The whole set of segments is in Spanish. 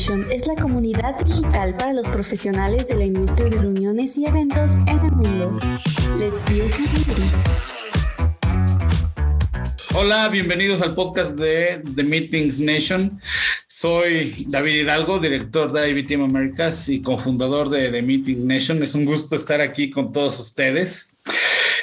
Es la comunidad digital para los profesionales de la industria de reuniones y eventos en el mundo. Let's build community. Hola, bienvenidos al podcast de The Meetings Nation. Soy David Hidalgo, director de IBTM Americas y cofundador de The Meetings Nation. Es un gusto estar aquí con todos ustedes.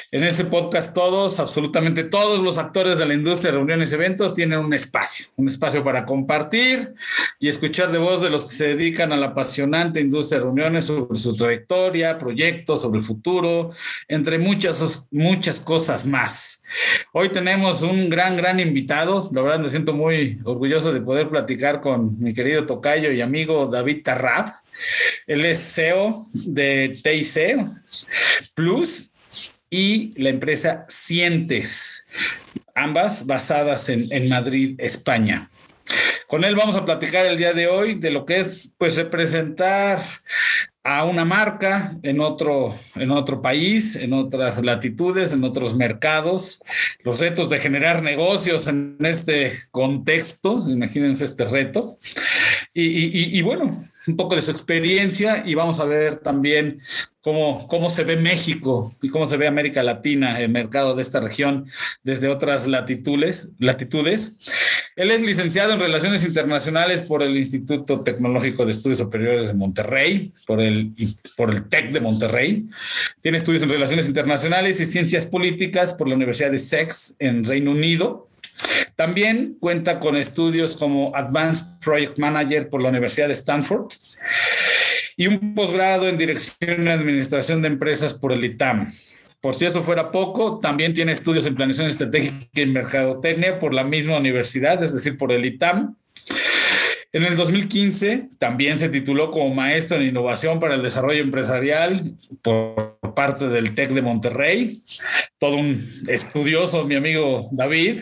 En este podcast todos, absolutamente todos los actores de la industria de reuniones y eventos tienen un espacio, un espacio para compartir y escuchar de voz de los que se dedican a la apasionante industria de reuniones sobre su trayectoria, proyectos, sobre el futuro, entre muchas, muchas cosas más. Hoy tenemos un gran, gran invitado. La verdad me siento muy orgulloso de poder platicar con mi querido tocayo y amigo David Tarrab. Él es CEO de TIC Plus y la empresa Sientes, ambas basadas en, Madrid, España. Con él vamos a platicar el día de hoy de lo que es pues representar a una marca en otro, en otro país, en otras latitudes, en otros mercados, los retos de generar negocios en este contexto, imagínense este reto. Y, y bueno, un poco de su experiencia y vamos a ver también cómo, cómo se ve México y cómo se ve América Latina, el mercado de esta región desde otras latitudes. latitudes. Él es licenciado en Relaciones Internacionales por el Instituto Tecnológico de Estudios Superiores de Monterrey, por el, por el TEC de Monterrey. Tiene estudios en Relaciones Internacionales y Ciencias Políticas por la Universidad de Sex en Reino Unido. También cuenta con estudios como Advanced Project Manager por la Universidad de Stanford y un posgrado en Dirección y Administración de Empresas por el ITAM. Por si eso fuera poco, también tiene estudios en Planeación Estratégica y Mercadotecnia por la misma universidad, es decir, por el ITAM. En el 2015 también se tituló como maestro en innovación para el desarrollo empresarial por parte del TEC de Monterrey. Todo un estudioso, mi amigo David.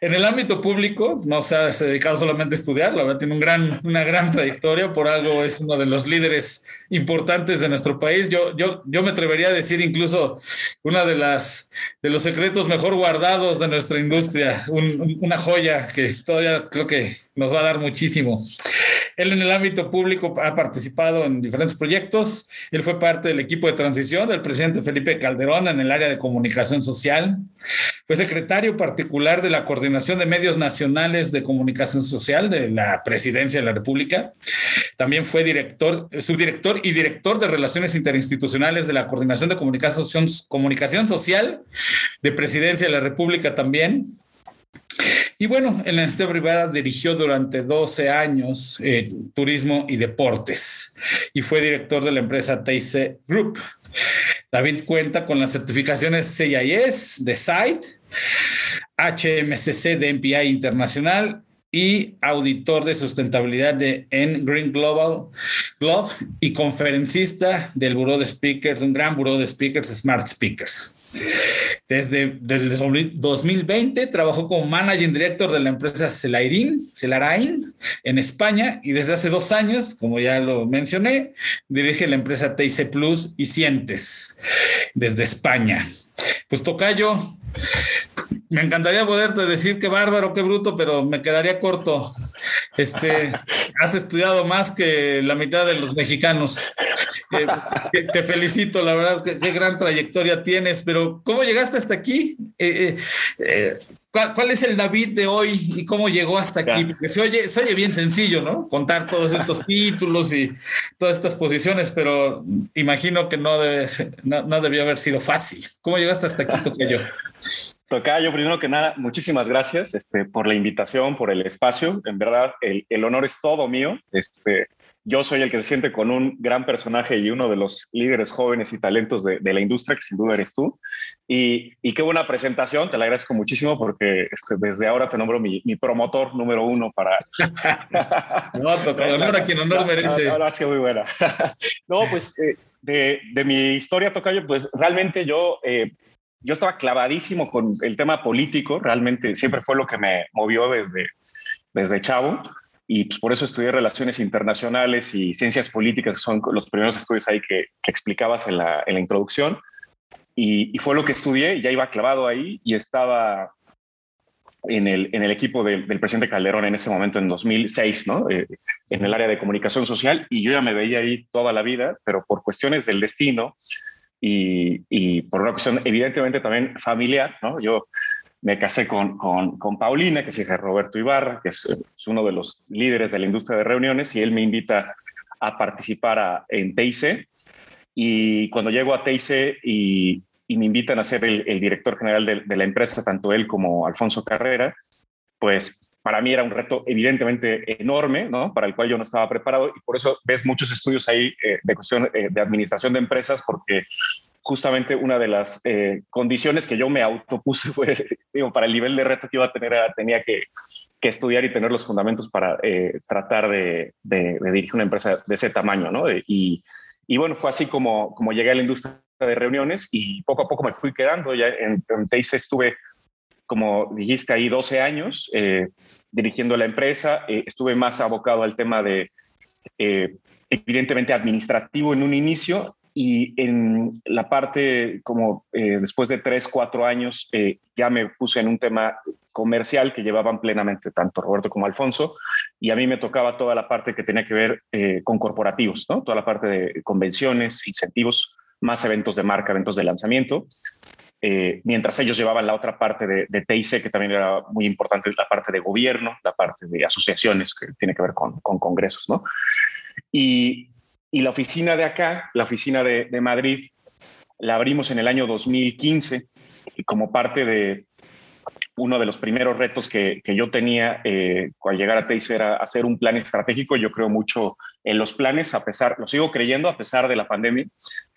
En el ámbito público, no se ha dedicado solamente a estudiar, la verdad tiene un gran, una gran trayectoria, por algo es uno de los líderes importantes de nuestro país. Yo, yo, yo me atrevería a decir incluso una de las de los secretos mejor guardados de nuestra industria, una joya que todavía creo que nos va a dar muchísimo. Él en el ámbito público ha participado en diferentes proyectos. Él fue parte del equipo de transición del presidente Felipe Calderón en el área de comunicación social. Fue secretario particular de la Coordinación de Medios Nacionales de Comunicación Social de la Presidencia de la República. También fue director, subdirector y director de Relaciones Interinstitucionales de la Coordinación de Comunicación, Social de Presidencia de la República también. Y bueno, en la institución privada dirigió durante 12 años eh, turismo y deportes y fue director de la empresa TIC Group. David cuenta con las certificaciones CIS de SITE, HMCC de MPI Internacional y auditor de sustentabilidad de en Green Global Globe y conferencista del Buró de Speakers, un gran buró de speakers, Smart Speakers. Desde, desde 2020 trabajó como managing director de la empresa Celarain, Celarain en España y desde hace dos años, como ya lo mencioné, dirige la empresa TIC Plus y Sientes desde España. Pues Tocayo, me encantaría poderte decir qué bárbaro, qué bruto, pero me quedaría corto. Este, has estudiado más que la mitad de los mexicanos. Eh, te felicito, la verdad, qué, gran trayectoria tienes, pero ¿cómo llegaste hasta aquí? Eh, eh, ¿cuál, es el David de hoy y cómo llegó hasta aquí? Porque se oye, se oye bien sencillo, ¿no? Contar todos estos títulos y todas estas posiciones, pero imagino que no, debe, no, debió haber sido fácil. ¿Cómo llegaste hasta aquí, Tocayo? Tocayo, primero que nada, muchísimas gracias este, por la invitación, por el espacio. En verdad, el, el honor es todo mío. Este, yo soy el que se siente con un gran personaje y uno de los líderes jóvenes y talentos de, la industria, que sin duda eres tú. Y, qué buena presentación, te la agradezco muchísimo porque este, desde ahora te nombro mi, promotor número uno para... no, toca honor a quien honor merece. Ahora sí, muy buena. no, pues eh, de, mi historia, Tocayo, pues realmente yo... Eh, yo estaba clavadísimo con el tema político, realmente siempre fue lo que me movió desde, desde chavo y pues, por eso estudié relaciones internacionales y ciencias políticas, que son los primeros estudios ahí que, explicabas en la, en la introducción. Y, fue lo que estudié, ya iba clavado ahí y estaba en el, en el equipo del presidente Calderón en ese momento, en 2006, ¿no? Eh, en el área de comunicación social, y yo ya me veía ahí toda la vida, pero por cuestiones del destino y, y por una cuestión evidentemente también familiar, ¿no? Yo me casé con, con, con, Paulina, que es hija de Roberto Ibarra, que es, uno de los líderes de la industria de reuniones, y él me invita a participar en TIC. Y cuando llego a TIC y, me invitan a ser el, director general de, de, la empresa, tanto él como Alfonso Carrera, pues para mí era un reto evidentemente enorme, ¿no? Para el cual yo no estaba preparado y por eso ves muchos estudios ahí eh, de cuestión eh, de administración de empresas, porque justamente una de las eh, condiciones que yo me autopuse fue, digo, para el nivel de reto que iba a tener, tenía que, estudiar y tener los fundamentos para eh, tratar de, dirigir una empresa de ese tamaño, ¿no? Y, y bueno, fue así como, como llegué a la industria de reuniones y poco a poco me fui quedando. Ya en, en estuve, como dijiste ahí, 12 años eh, dirigiendo la empresa. Estuve más abocado al tema de, evidentemente, administrativo en un inicio y en la parte como eh, después de tres, cuatro años eh, ya me puse en un tema comercial que llevaban plenamente tanto Roberto como Alfonso y a mí me tocaba toda la parte que tenía que ver eh, con corporativos, ¿no? toda la parte de convenciones, incentivos, más eventos de marca, eventos de lanzamiento. Eh, mientras ellos llevaban la otra parte de, de TIC, que también era muy importante, la parte de gobierno, la parte de asociaciones, que tiene que ver con, con congresos, ¿no? Y, y la oficina de acá, la oficina de, Madrid, la abrimos en el año 2015 y como parte de uno de los primeros retos que, que yo tenía eh, al llegar a TEIS era hacer un plan estratégico. Yo creo mucho en los planes, a pesar, lo sigo creyendo a pesar de la pandemia.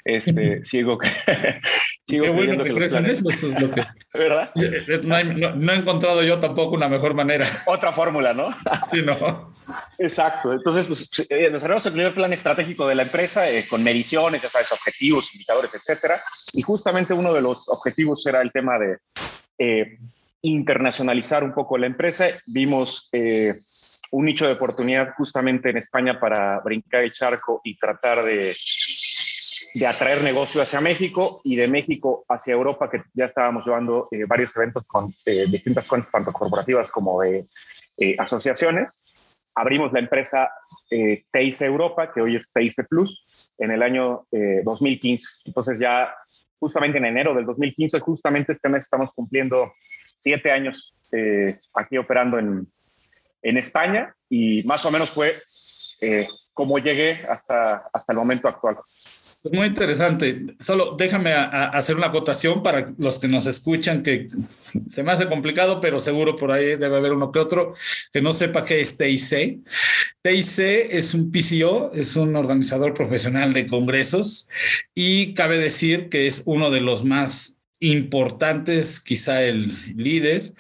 Este, sigo, sigo Qué bueno que, que los planes, eso, lo que, ¿verdad? No, hay, no, no, he encontrado yo tampoco una mejor manera. Otra fórmula, ¿no? Sí, no. Exacto. Entonces, pues, eh, desarrollamos el primer plan estratégico de la empresa eh, con mediciones, ya sabes, objetivos, indicadores, etcétera. Y justamente uno de los objetivos era el tema de eh, internacionalizar un poco la empresa. Vimos eh, un nicho de oportunidad justamente en España para brincar el charco y tratar de, de atraer negocio hacia México y de México hacia Europa, que ya estábamos llevando eh, varios eventos con eh, distintas cuentas, tanto corporativas como de eh, asociaciones. Abrimos la empresa eh, TIC Europa, que hoy es TIC Plus, en el año 2015. Entonces ya justamente en enero del 2015, justamente este mes estamos cumpliendo siete años aquí operando en, en, España y más o menos fue eh, como llegué hasta, hasta el momento actual. Muy interesante. Solo déjame hacer una acotación para los que nos escuchan, que se me hace complicado, pero seguro por ahí debe haber uno que otro que no sepa qué es TIC. TIC es un PCO, es un organizador profesional de congresos y cabe decir que es uno de los más importantes, quizá el líder,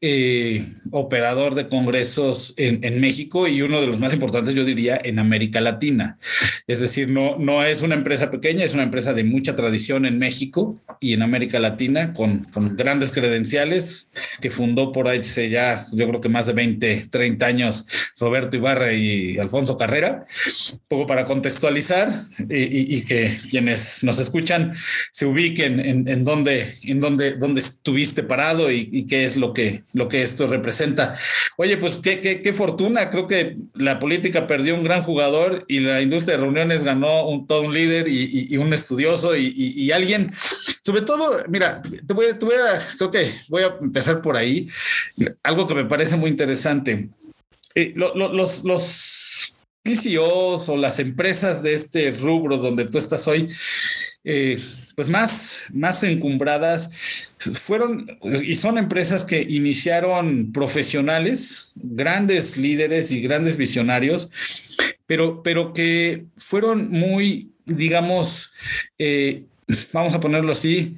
eh, operador de congresos en, México y uno de los más importantes, yo diría, en América Latina. Es decir, no, no es una empresa pequeña, es una empresa de mucha tradición en México y en América Latina, con, con grandes credenciales, que fundó por ahí hace ya, yo creo que más de 20, 30 años, Roberto Ibarra y Alfonso Carrera, poco para contextualizar y, y, y que quienes nos escuchan se ubiquen en, en dónde en dónde, dónde estuviste parado y, y, qué es lo que, lo que esto representa. Oye, pues qué, qué, qué, fortuna, creo que la política perdió un gran jugador y la industria de reuniones ganó un, todo un líder y, y, y un estudioso y, alguien, sobre todo, mira, te voy, te voy a, creo que voy a empezar por ahí, algo que me parece muy interesante. Eh, lo, lo, los, los PCOs o las empresas de este rubro donde tú estás hoy, eh, pues más, más encumbradas. Fueron y son empresas que iniciaron profesionales, grandes líderes y grandes visionarios, pero, pero que fueron muy, digamos, eh, vamos a ponerlo así,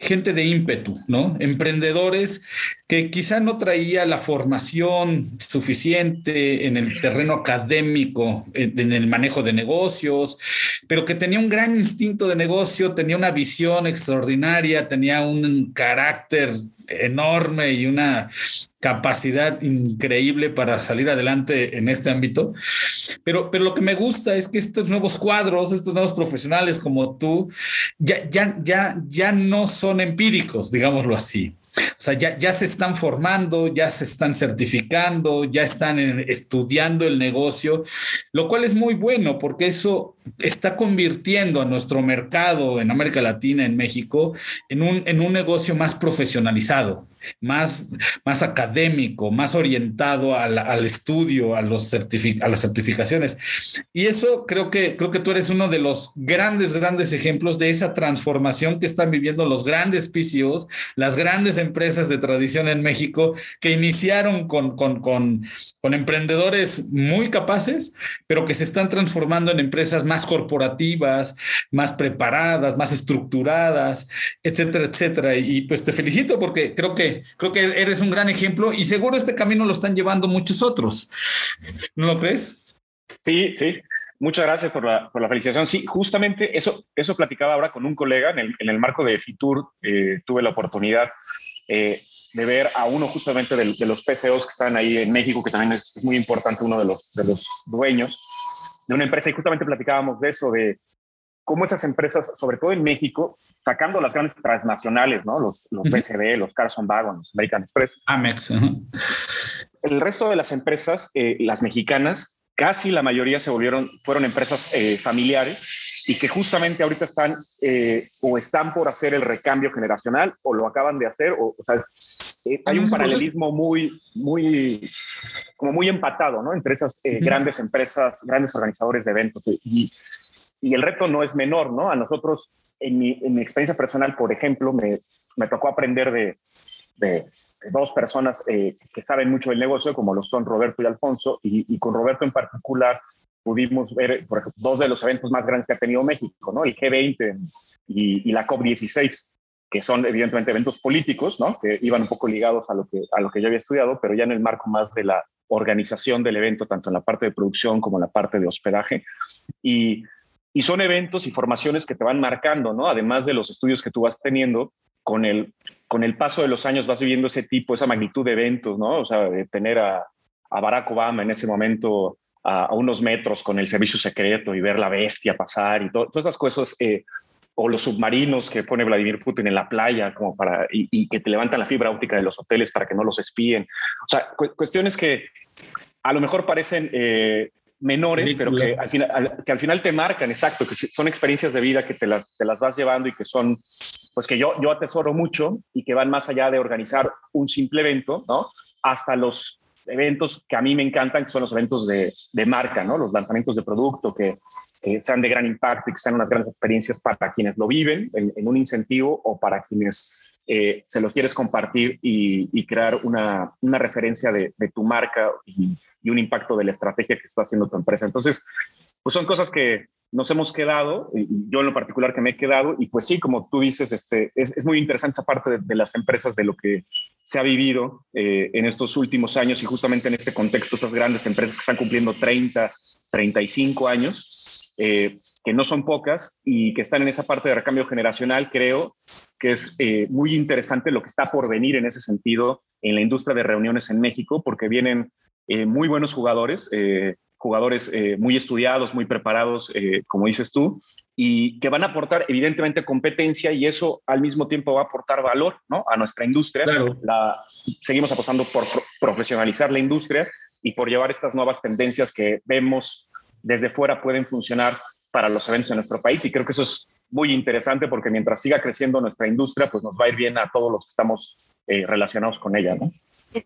gente de ímpetu, ¿no? Emprendedores que quizá no traía la formación suficiente en el terreno académico, en el manejo de negocios, pero que tenía un gran instinto de negocio, tenía una visión extraordinaria, tenía un carácter enorme y una capacidad increíble para salir adelante en este ámbito. Pero, pero lo que me gusta es que estos nuevos cuadros, estos nuevos profesionales como tú, ya, ya, ya, ya no son empíricos, digámoslo así. O sea, ya, ya se están formando, ya se están certificando, ya están estudiando el negocio, lo cual es muy bueno porque eso está convirtiendo a nuestro mercado en América Latina, en México, en un, en un negocio más profesionalizado más, más académico, más orientado al, al estudio, a, los a las certificaciones. Y eso creo que, creo que tú eres uno de los grandes, grandes ejemplos de esa transformación que están viviendo los grandes PCOs, las grandes empresas de tradición en México, que iniciaron con, con, con, con emprendedores muy capaces, pero que se están transformando en empresas más corporativas, más preparadas, más estructuradas, etcétera, etcétera. Y pues te felicito porque creo que creo que eres un gran ejemplo y seguro este camino lo están llevando muchos otros. ¿No lo crees? Sí, sí. Muchas gracias por la, por la felicitación. Sí, justamente eso, eso platicaba ahora con un colega en el, en el marco de Fitur. Eh, tuve la oportunidad eh, de ver a uno justamente de, de, los PCOs que están ahí en México, que también es muy importante, uno de los, de los dueños de una empresa. Y justamente platicábamos de eso, de cómo esas empresas, sobre todo en México, sacando las grandes transnacionales, ¿no? Los, los los Carson Wagons, American Express. Amex. El resto de las empresas, eh, las mexicanas, casi la mayoría se volvieron, fueron empresas eh, familiares y que justamente ahorita están eh, o están por hacer el recambio generacional o lo acaban de hacer, o, o sea, hay un paralelismo muy, muy, como muy empatado, ¿no? Entre esas eh, uh -huh. grandes empresas, grandes organizadores de eventos y, y el reto no es menor, ¿no? A nosotros, en mi, en mi experiencia personal, por ejemplo, me, me tocó aprender de, de, dos personas eh, que saben mucho del negocio, como lo son Roberto y Alfonso, y, y, con Roberto en particular pudimos ver, por ejemplo, dos de los eventos más grandes que ha tenido México, ¿no? El G20 y, y la COP16 que son evidentemente eventos políticos, ¿no? que iban un poco ligados a lo, que, a lo que yo había estudiado, pero ya en el marco más de la organización del evento, tanto en la parte de producción como en la parte de hospedaje. Y y son eventos y formaciones que te van marcando, ¿no? Además de los estudios que tú vas teniendo, con el, con el paso de los años vas viviendo ese tipo, esa magnitud de eventos, ¿no? O sea, de tener a, a Barack Obama en ese momento a, unos metros con el servicio secreto y ver la bestia pasar y to, todas esas cosas, eh, o los submarinos que pone Vladimir Putin en la playa como para, y, que te levantan la fibra óptica de los hoteles para que no los espíen. O sea, cu cuestiones que a lo mejor parecen eh, menores, pero que al, final, al, que al final te marcan, exacto, que son experiencias de vida que te las, te las vas llevando y que son, pues que yo, yo atesoro mucho y que van más allá de organizar un simple evento, ¿no? Hasta los eventos que a mí me encantan, que son los eventos de, de marca, ¿no? Los lanzamientos de producto que, que, sean de gran impacto y que sean unas grandes experiencias para quienes lo viven en, en un incentivo o para quienes eh, se los quieres compartir y, crear una, una referencia de, tu marca y, un impacto de la estrategia que está haciendo tu empresa. Entonces, pues son cosas que nos hemos quedado, yo en lo particular que me he quedado, y pues sí, como tú dices, este, es, muy interesante esa parte de, de, las empresas, de lo que se ha vivido eh, en estos últimos años y justamente en este contexto, estas grandes empresas que están cumpliendo 30, 35 años, eh, que no son pocas y que están en esa parte de recambio generacional, creo que es eh, muy interesante lo que está por venir en ese sentido en la industria de reuniones en México, porque vienen eh, muy buenos jugadores, jugadores muy estudiados, muy preparados, como dices tú, y que van a aportar evidentemente competencia y eso al mismo tiempo va a aportar valor ¿no? a nuestra industria. Claro. La, seguimos apostando por pro profesionalizar la industria y por llevar estas nuevas tendencias que vemos desde fuera pueden funcionar para los eventos en nuestro país y creo que eso es muy interesante porque mientras siga creciendo nuestra industria, pues nos va a ir bien a todos los que estamos eh, relacionados con ella, ¿no?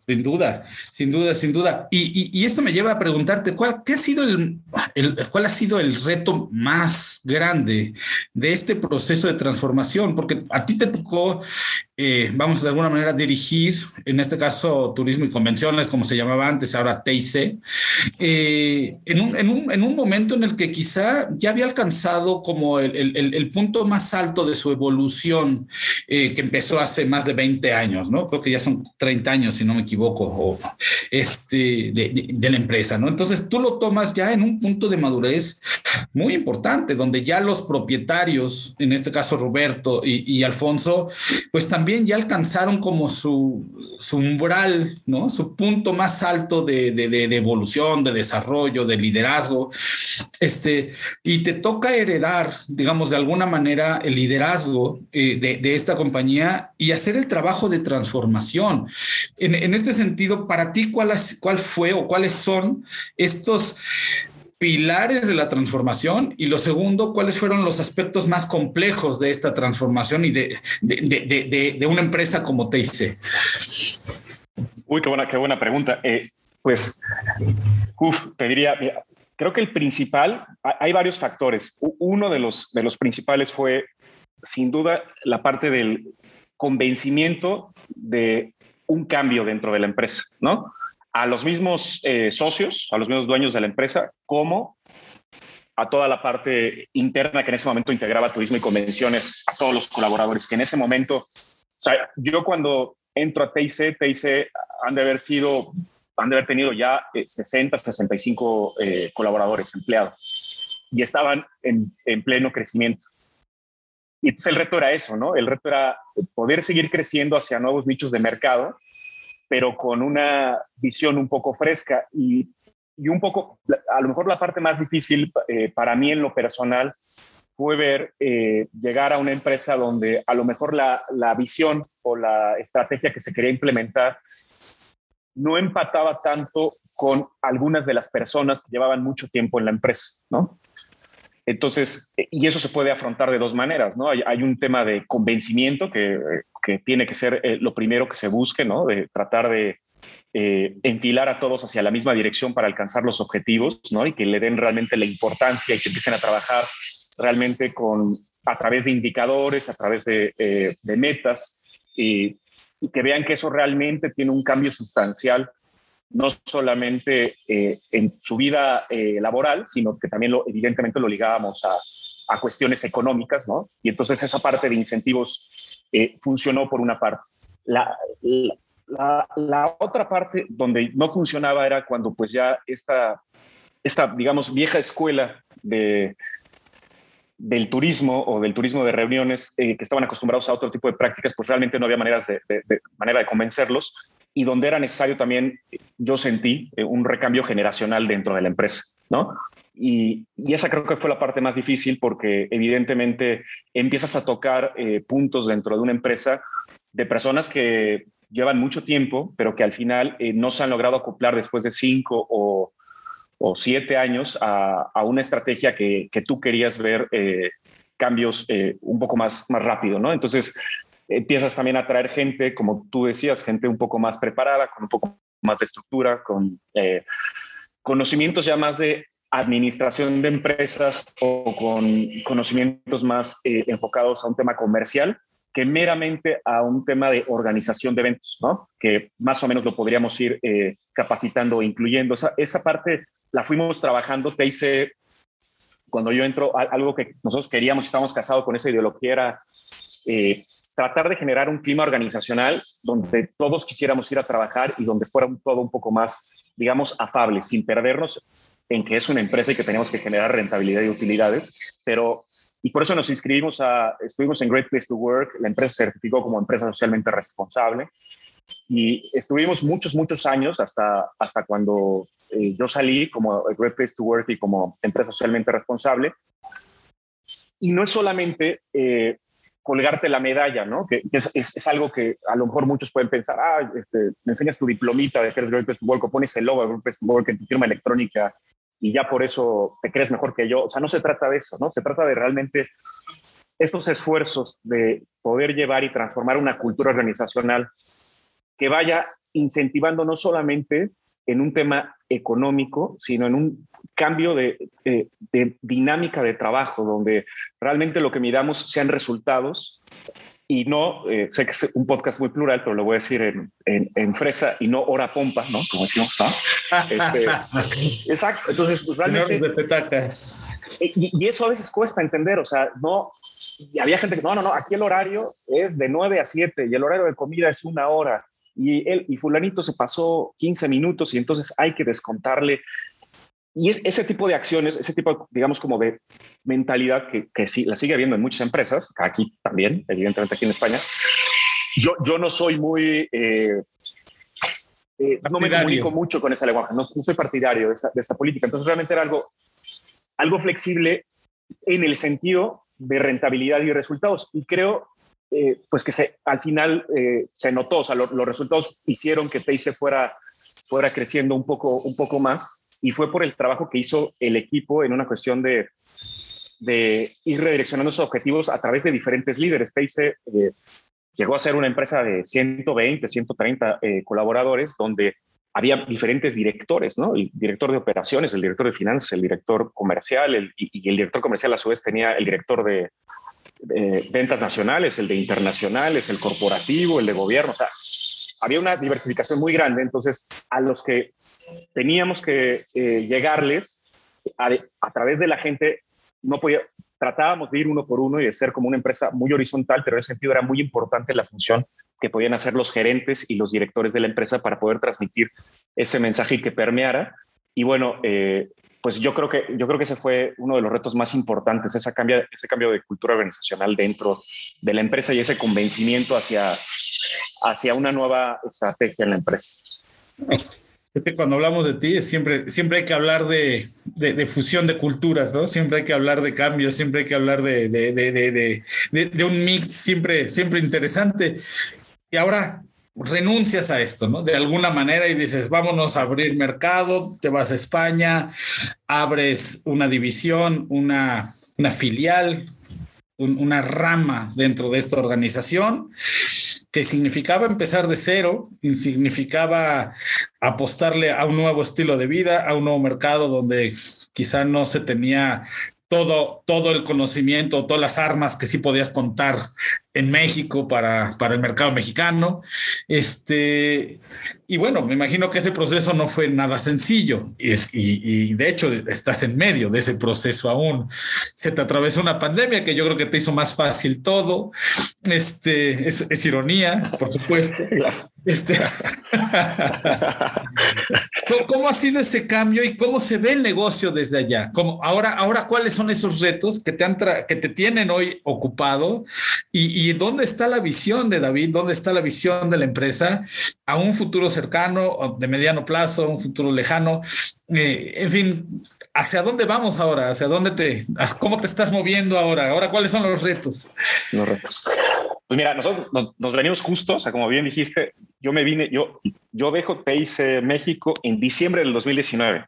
Sin duda, sin duda, sin duda. Y, y, esto me lleva a preguntarte, ¿cuál, qué ha sido el, el, ¿cuál ha sido el reto más grande de este proceso de transformación? Porque a ti te tocó, eh, vamos de alguna manera, dirigir, en este caso, turismo y convenciones, como se llamaba antes, ahora TIC, eh, en, un, en, un, en, un, momento en el que quizá ya había alcanzado como el, el, el punto más alto de su evolución, eh, que empezó hace más de 20 años, ¿no? Creo que ya son 30 años, si no no me equivoco, o este, de, la empresa, ¿no? Entonces tú lo tomas ya en un punto de madurez muy importante, donde ya los propietarios, en este caso Roberto y, Alfonso, pues también ya alcanzaron como su, umbral, ¿no? Su punto más alto de, de, evolución, de desarrollo, de liderazgo, este, y te toca heredar, digamos, de alguna manera el liderazgo eh, de, esta compañía y hacer el trabajo de transformación. En, este sentido, para ti, ¿cuál, ¿cuál fue o cuáles son estos pilares de la transformación y lo segundo, cuáles fueron los aspectos más complejos de esta transformación y de, de, una empresa como TIC? Uy, qué buena, qué buena pregunta. Eh, pues, uf, te diría, creo que el principal, hay varios factores. Uno de los, de los principales fue, sin duda, la parte del convencimiento de un cambio dentro de la empresa, ¿no? A los mismos eh, socios, a los mismos dueños de la empresa, como a toda la parte interna que en ese momento integraba turismo y convenciones, a todos los colaboradores que en ese momento, o sea, yo cuando entro a TIC, TIC han de haber sido han de haber tenido ya 60, eh, 65 eh, colaboradores, empleados, y estaban en, en pleno crecimiento. Y pues el reto era eso, ¿no? El reto era poder seguir creciendo hacia nuevos nichos de mercado, pero con una visión un poco fresca y, y un poco, a lo mejor la parte más difícil eh, para mí en lo personal fue ver llegar a una empresa donde a lo mejor la, la visión o la estrategia que se quería implementar no empataba tanto con algunas de las personas que llevaban mucho tiempo en la empresa, ¿no? Entonces, y eso se puede afrontar de dos maneras, ¿no? Hay, un tema de convencimiento que, tiene que ser eh, lo primero que se busque, ¿no? De tratar de eh, enfilar a todos hacia la misma dirección para alcanzar los objetivos, ¿no? Y que le den realmente la importancia y que empiecen a trabajar realmente con, a través de indicadores, a través de, eh, de metas, y que vean que eso realmente tiene un cambio sustancial, no solamente eh, en su vida eh, laboral, sino que también lo, evidentemente lo ligábamos a, a, cuestiones económicas, ¿no? Y entonces esa parte de incentivos eh, funcionó por una parte. La, la, otra parte donde no funcionaba era cuando pues ya esta, esta digamos, vieja escuela de, del turismo o del turismo de reuniones que estaban acostumbrados a otro tipo de prácticas, pues realmente no había maneras de, manera de convencerlos y donde era necesario también, yo sentí eh, un recambio generacional dentro de la empresa, ¿no? Y, esa creo que fue la parte más difícil porque evidentemente empiezas a tocar eh, puntos dentro de una empresa de personas que llevan mucho tiempo, pero que al final no se han logrado acoplar después de cinco o, o siete años a, una estrategia que, tú querías ver eh, cambios eh, un poco más, más rápido, ¿no? Entonces empiezas también a traer gente, como tú decías, gente un poco más preparada, con un poco más de estructura, con eh, conocimientos ya más de administración de empresas o con conocimientos más enfocados a un tema comercial que meramente a un tema de organización de eventos, ¿no? Que más o menos lo podríamos ir capacitando e incluyendo. Esa, esa parte la fuimos trabajando. Te hice, cuando yo entro, algo que nosotros queríamos, estábamos casados con esa ideología, era eh, tratar de generar un clima organizacional donde todos quisiéramos ir a trabajar y donde fuera un, todo un poco más, digamos, afable, sin perdernos en que es una empresa y que tenemos que generar rentabilidad y utilidades, pero y por eso nos inscribimos a, estuvimos en Great Place to Work, la empresa se certificó como empresa socialmente responsable y estuvimos muchos, muchos años hasta, hasta cuando eh, yo salí como Great Place to Work y como empresa socialmente responsable. Y no es solamente eh, colgarte la medalla, ¿no? Que, es, es, algo que a lo mejor muchos pueden pensar, ah, este, me enseñas tu diplomita de que eres Great Place to Work o pones el logo de to Work en tu firma electrónica y ya por eso te crees mejor que yo. O sea, no se trata de eso, ¿no? Se trata de realmente estos esfuerzos de poder llevar y transformar una cultura organizacional que vaya incentivando no solamente en un tema económico, sino en un cambio de, dinámica de trabajo, donde realmente lo que miramos sean resultados y no, eh, sé que es un podcast muy plural, pero lo voy a decir en, en, fresa y no hora pompa, ¿no? Como decimos, este, exacto, entonces pues, realmente... Y, y, eso a veces cuesta entender, o sea, no, y había gente que, no, no, no, aquí el horario es de 9 a 7 y el horario de comida es una hora y él y fulanito se pasó 15 minutos y entonces hay que descontarle. Y es, ese tipo de acciones, ese tipo, digamos, como de mentalidad que, que sí, la sigue habiendo en muchas empresas, aquí también, evidentemente aquí en España. Yo, yo no soy muy... Eh, eh, no me comunico mucho con ese lenguaje, no, no soy partidario de esa, de esa, política. Entonces realmente era algo, algo flexible en el sentido de rentabilidad y resultados. Y creo eh, pues que se, al final eh, se notó, o sea, lo, los resultados hicieron que Teise fuera, fuera creciendo un poco, un poco más y fue por el trabajo que hizo el equipo en una cuestión de, de ir redireccionando sus objetivos a través de diferentes líderes. Teise eh, llegó a ser una empresa de 120, 130 colaboradores donde había diferentes directores, ¿no? El director de operaciones, el director de finanzas, el director comercial, y, el director comercial a su vez tenía el director de, de ventas nacionales, el de internacionales, el corporativo, el de gobierno. O sea, había una diversificación muy grande. Entonces, a los que teníamos que eh, llegarles a, a, través de la gente, no podía, tratábamos de ir uno por uno y de ser como una empresa muy horizontal, pero en ese sentido era muy importante la función que podían hacer los gerentes y los directores de la empresa para poder transmitir ese mensaje y que permeara. Y bueno, eh, pues yo creo que yo creo que ese fue uno de los retos más importantes, esa cambia, ese cambio de cultura organizacional dentro de la empresa y ese convencimiento hacia, hacia una nueva estrategia en la empresa. Cuando hablamos de ti, siempre, siempre hay que hablar de, de, de, fusión de culturas, ¿no? Siempre hay que hablar de cambios, siempre hay que hablar de, de un mix siempre, siempre interesante. Y ahora, renuncias a esto, ¿no? De alguna manera y dices, vámonos a abrir mercado, te vas a España, abres una división, una, filial, un, una rama dentro de esta organización que significaba empezar de cero significaba apostarle a un nuevo estilo de vida, a un nuevo mercado donde quizá no se tenía todo, todo el conocimiento, todas las armas que sí podías contar en México para, para el mercado mexicano. Este, y bueno, me imagino que ese proceso no fue nada sencillo y, y, y, de hecho estás en medio de ese proceso aún. Se te atravesó una pandemia que yo creo que te hizo más fácil todo. Este, es, es ironía, por supuesto. Este, ¿Cómo ha sido ese cambio y cómo se ve el negocio desde allá? ¿Cómo, ahora, ahora, ¿cuáles son esos retos que te, han que te tienen hoy ocupado? Y, ¿Y dónde está la visión de David? ¿Dónde está la visión de la empresa a un futuro cercano, de mediano plazo, a un futuro lejano? Eh, en fin, ¿hacia dónde vamos ahora? ¿Hacia dónde te, cómo te estás moviendo ahora? Ahora, ¿cuáles son los retos? Los retos. Pues mira, nosotros nos, nos, venimos justo, o sea, como bien dijiste, yo me vine, yo, yo dejo TIC México en diciembre del 2019,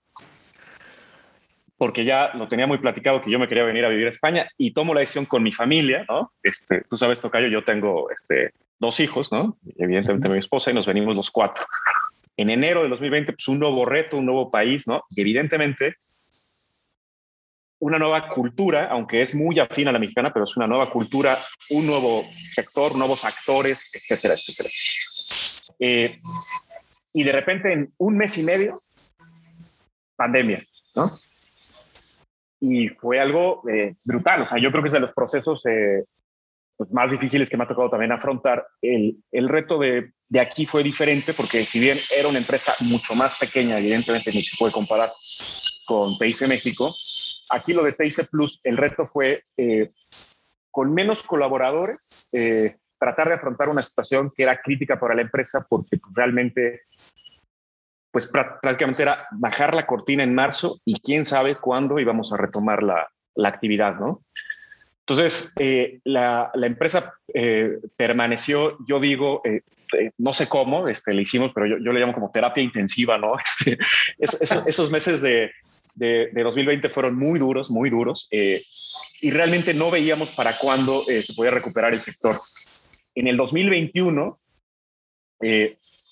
porque ya lo tenía muy platicado que yo me quería venir a vivir a España y tomo la decisión con mi familia, ¿no? Este, tú sabes, Tocayo, yo tengo este, dos hijos, ¿no? Evidentemente uh -huh. mi esposa y nos venimos los cuatro. En enero del 2020, pues un nuevo reto, un nuevo país, ¿no? Y evidentemente una nueva cultura, aunque es muy afín a la mexicana, pero es una nueva cultura, un nuevo sector, nuevos actores, etcétera, etcétera. Eh, y de repente en un mes y medio, pandemia, ¿no? Y fue algo eh, brutal, o sea, yo creo que es de los procesos eh, pues más difíciles que me ha tocado también afrontar. El, el reto de, de, aquí fue diferente porque si bien era una empresa mucho más pequeña, evidentemente ni se puede comparar con TIC México, aquí lo de TIC Plus, el reto fue eh, con menos colaboradores, eh, tratar de afrontar una situación que era crítica para la empresa porque pues, realmente, pues prácticamente era bajar la cortina en marzo y quién sabe cuándo íbamos a retomar la, la actividad, ¿no? Entonces, eh, la, la, empresa eh, permaneció, yo digo, eh, no sé cómo, este, le hicimos, pero yo, yo, le llamo como terapia intensiva, ¿no? Este, es, es, esos meses de, de, de, 2020 fueron muy duros, muy duros, y realmente no veíamos para cuándo se podía recuperar el sector. En el 2021,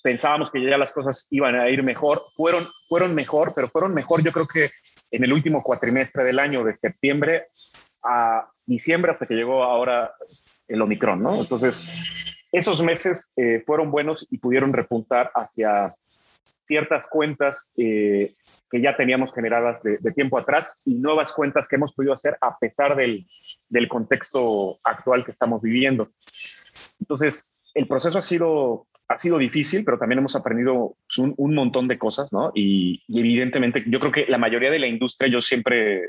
pensábamos que ya las cosas iban a ir mejor, fueron, fueron mejor, pero fueron mejor yo creo que en el último cuatrimestre del año, de septiembre a diciembre hasta que llegó ahora el Omicron, ¿no? Entonces, esos meses eh, fueron buenos y pudieron repuntar hacia ciertas cuentas eh, que ya teníamos generadas de, tiempo atrás y nuevas cuentas que hemos podido hacer a pesar del, contexto actual que estamos viviendo. Entonces, el proceso ha sido ha sido difícil, pero también hemos aprendido un, montón de cosas, ¿no? Y, evidentemente yo creo que la mayoría de la industria, yo siempre,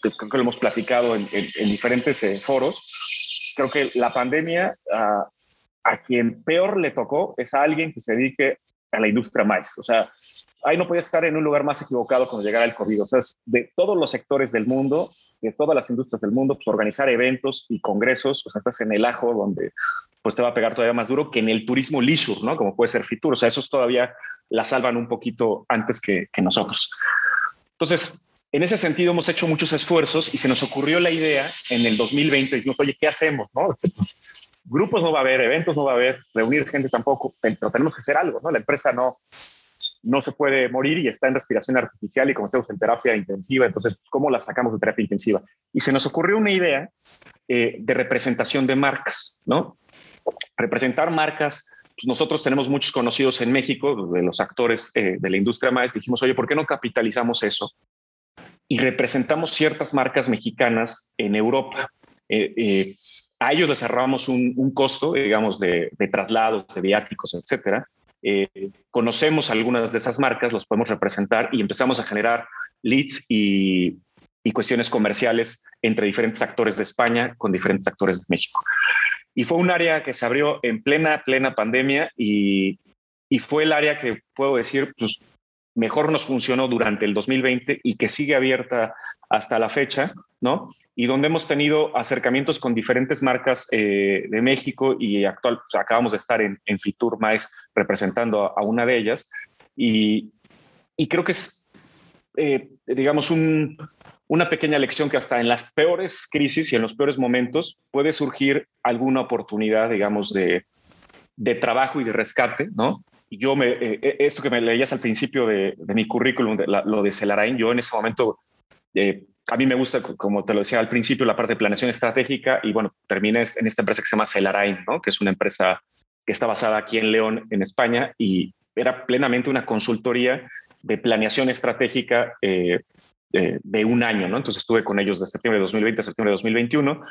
creo que lo hemos platicado en, diferentes eh, foros, creo que la pandemia a, a quien peor le tocó es a alguien que se dedique a la industria más. O sea, ahí no podía estar en un lugar más equivocado cuando llegara el COVID. O sea, de todos los sectores del mundo, de todas las industrias del mundo, pues organizar eventos y congresos, o sea, estás en el ajo donde pues te va a pegar todavía más duro que en el turismo leisure, ¿no? Como puede ser Fitur. O sea, esos todavía la salvan un poquito antes que, que nosotros. Entonces, en ese sentido hemos hecho muchos esfuerzos y se nos ocurrió la idea en el 2020, dijimos, oye, ¿qué hacemos? ¿no? Grupos no va a haber, eventos no va a haber, reunir gente tampoco, pero tenemos que hacer algo, ¿no? La empresa no, no se puede morir y está en respiración artificial y como estamos en terapia intensiva, entonces, ¿cómo la sacamos de terapia intensiva? Y se nos ocurrió una idea eh, de representación de marcas, ¿no? Representar marcas, pues nosotros tenemos muchos conocidos en México, de los actores eh, de la industria más, dijimos, oye, ¿por qué no capitalizamos eso? Y representamos ciertas marcas mexicanas en Europa. Eh, a ellos les cerramos un, costo, digamos, de, traslados, de viáticos, etcétera, eh, conocemos algunas de esas marcas, los podemos representar y empezamos a generar leads y, cuestiones comerciales entre diferentes actores de España con diferentes actores de México. Y fue un área que se abrió en plena, plena pandemia y, y fue el área que puedo decir, pues mejor nos funcionó durante el 2020 y que sigue abierta hasta la fecha, ¿no? Y donde hemos tenido acercamientos con diferentes marcas eh, de México y actual, acabamos de estar en, en Fitur Mais representando a, una de ellas. Y, creo que es, eh, digamos, un, una pequeña lección que hasta en las peores crisis y en los peores momentos puede surgir alguna oportunidad, digamos, de, de trabajo y de rescate, ¿no? Yo me, eh, eh, esto que me leías al principio de, mi currículum, lo de Celarain, yo en ese momento, eh, a mí me gusta, como te lo decía al principio, la parte de planeación estratégica y bueno, terminé en esta empresa que se llama Celarain, que es una empresa que está basada aquí en León, en España, y era plenamente una consultoría de planeación estratégica de un año, ¿no? Entonces estuve con ellos de septiembre de 2020 a septiembre de 2021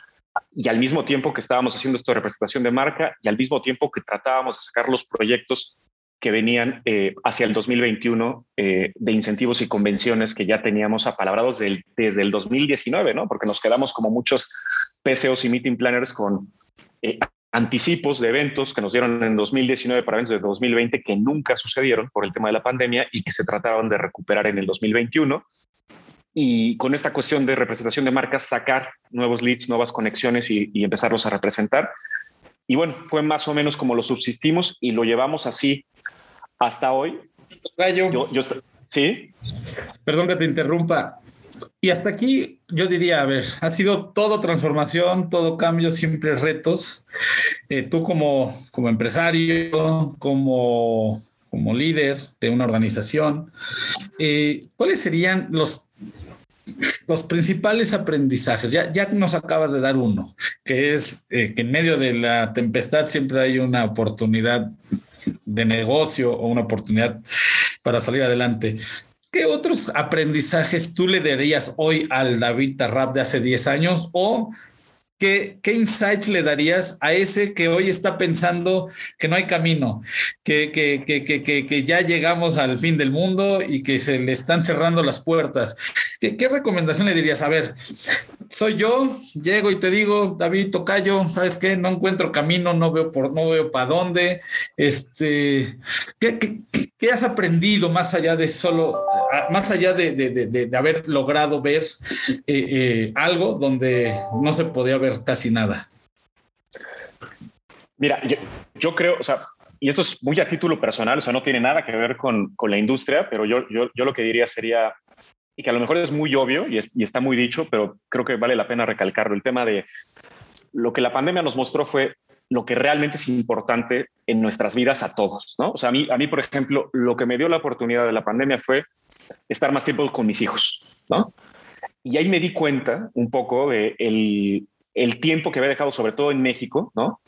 y al mismo tiempo que estábamos haciendo esto de representación de marca y al mismo tiempo que tratábamos de sacar los proyectos que venían eh, hacia el 2021 eh, de incentivos y convenciones que ya teníamos apalabrados desde el 2019, ¿no? Porque nos quedamos como muchos PCOs y meeting planners con eh, anticipos de eventos que nos dieron en 2019 para eventos de 2020 que nunca sucedieron por el tema de la pandemia y que se trataban de recuperar en el 2021. Y con esta cuestión de representación de marcas, sacar nuevos leads, nuevas conexiones y, y empezarlos a representar. Y bueno, fue más o menos como lo subsistimos y lo llevamos así hasta hoy. Yo, sí. Perdón que te interrumpa. Y hasta aquí yo diría, a ver, ha sido todo transformación, todo cambio, siempre retos. Eh, tú como, como empresario, como, como líder de una organización, eh, ¿cuáles serían los los principales aprendizajes, ya, ya nos acabas de dar uno, que es eh, que en medio de la tempestad siempre hay una oportunidad de negocio o una oportunidad para salir adelante. ¿Qué otros aprendizajes tú le darías hoy al David Tarrap de hace 10 años o ¿Qué, insights le darías a ese que hoy está pensando que no hay camino, que, que, que, ya llegamos al fin del mundo y que se le están cerrando las puertas? ¿Qué, ¿Qué, recomendación le dirías? A ver, soy yo, llego y te digo, David Tocayo, ¿sabes qué? No encuentro camino, no veo por, no veo para dónde. Este, ¿qué, qué, has aprendido más allá de solo, más allá de, de, de, de haber logrado ver eh, eh, algo donde no se podía ver? casi nada. Mira, yo, creo, o sea, y esto es muy a título personal, o sea, no tiene nada que ver con, la industria, pero yo, yo, yo, lo que diría sería, y que a lo mejor es muy obvio y, está muy dicho, pero creo que vale la pena recalcarlo, el tema de lo que la pandemia nos mostró fue lo que realmente es importante en nuestras vidas a todos, ¿no? O sea, a mí, a mí, por ejemplo, lo que me dio la oportunidad de la pandemia fue estar más tiempo con mis hijos, ¿no? Y ahí me di cuenta un poco de el, el tiempo que había dejado, sobre todo en México, ¿no?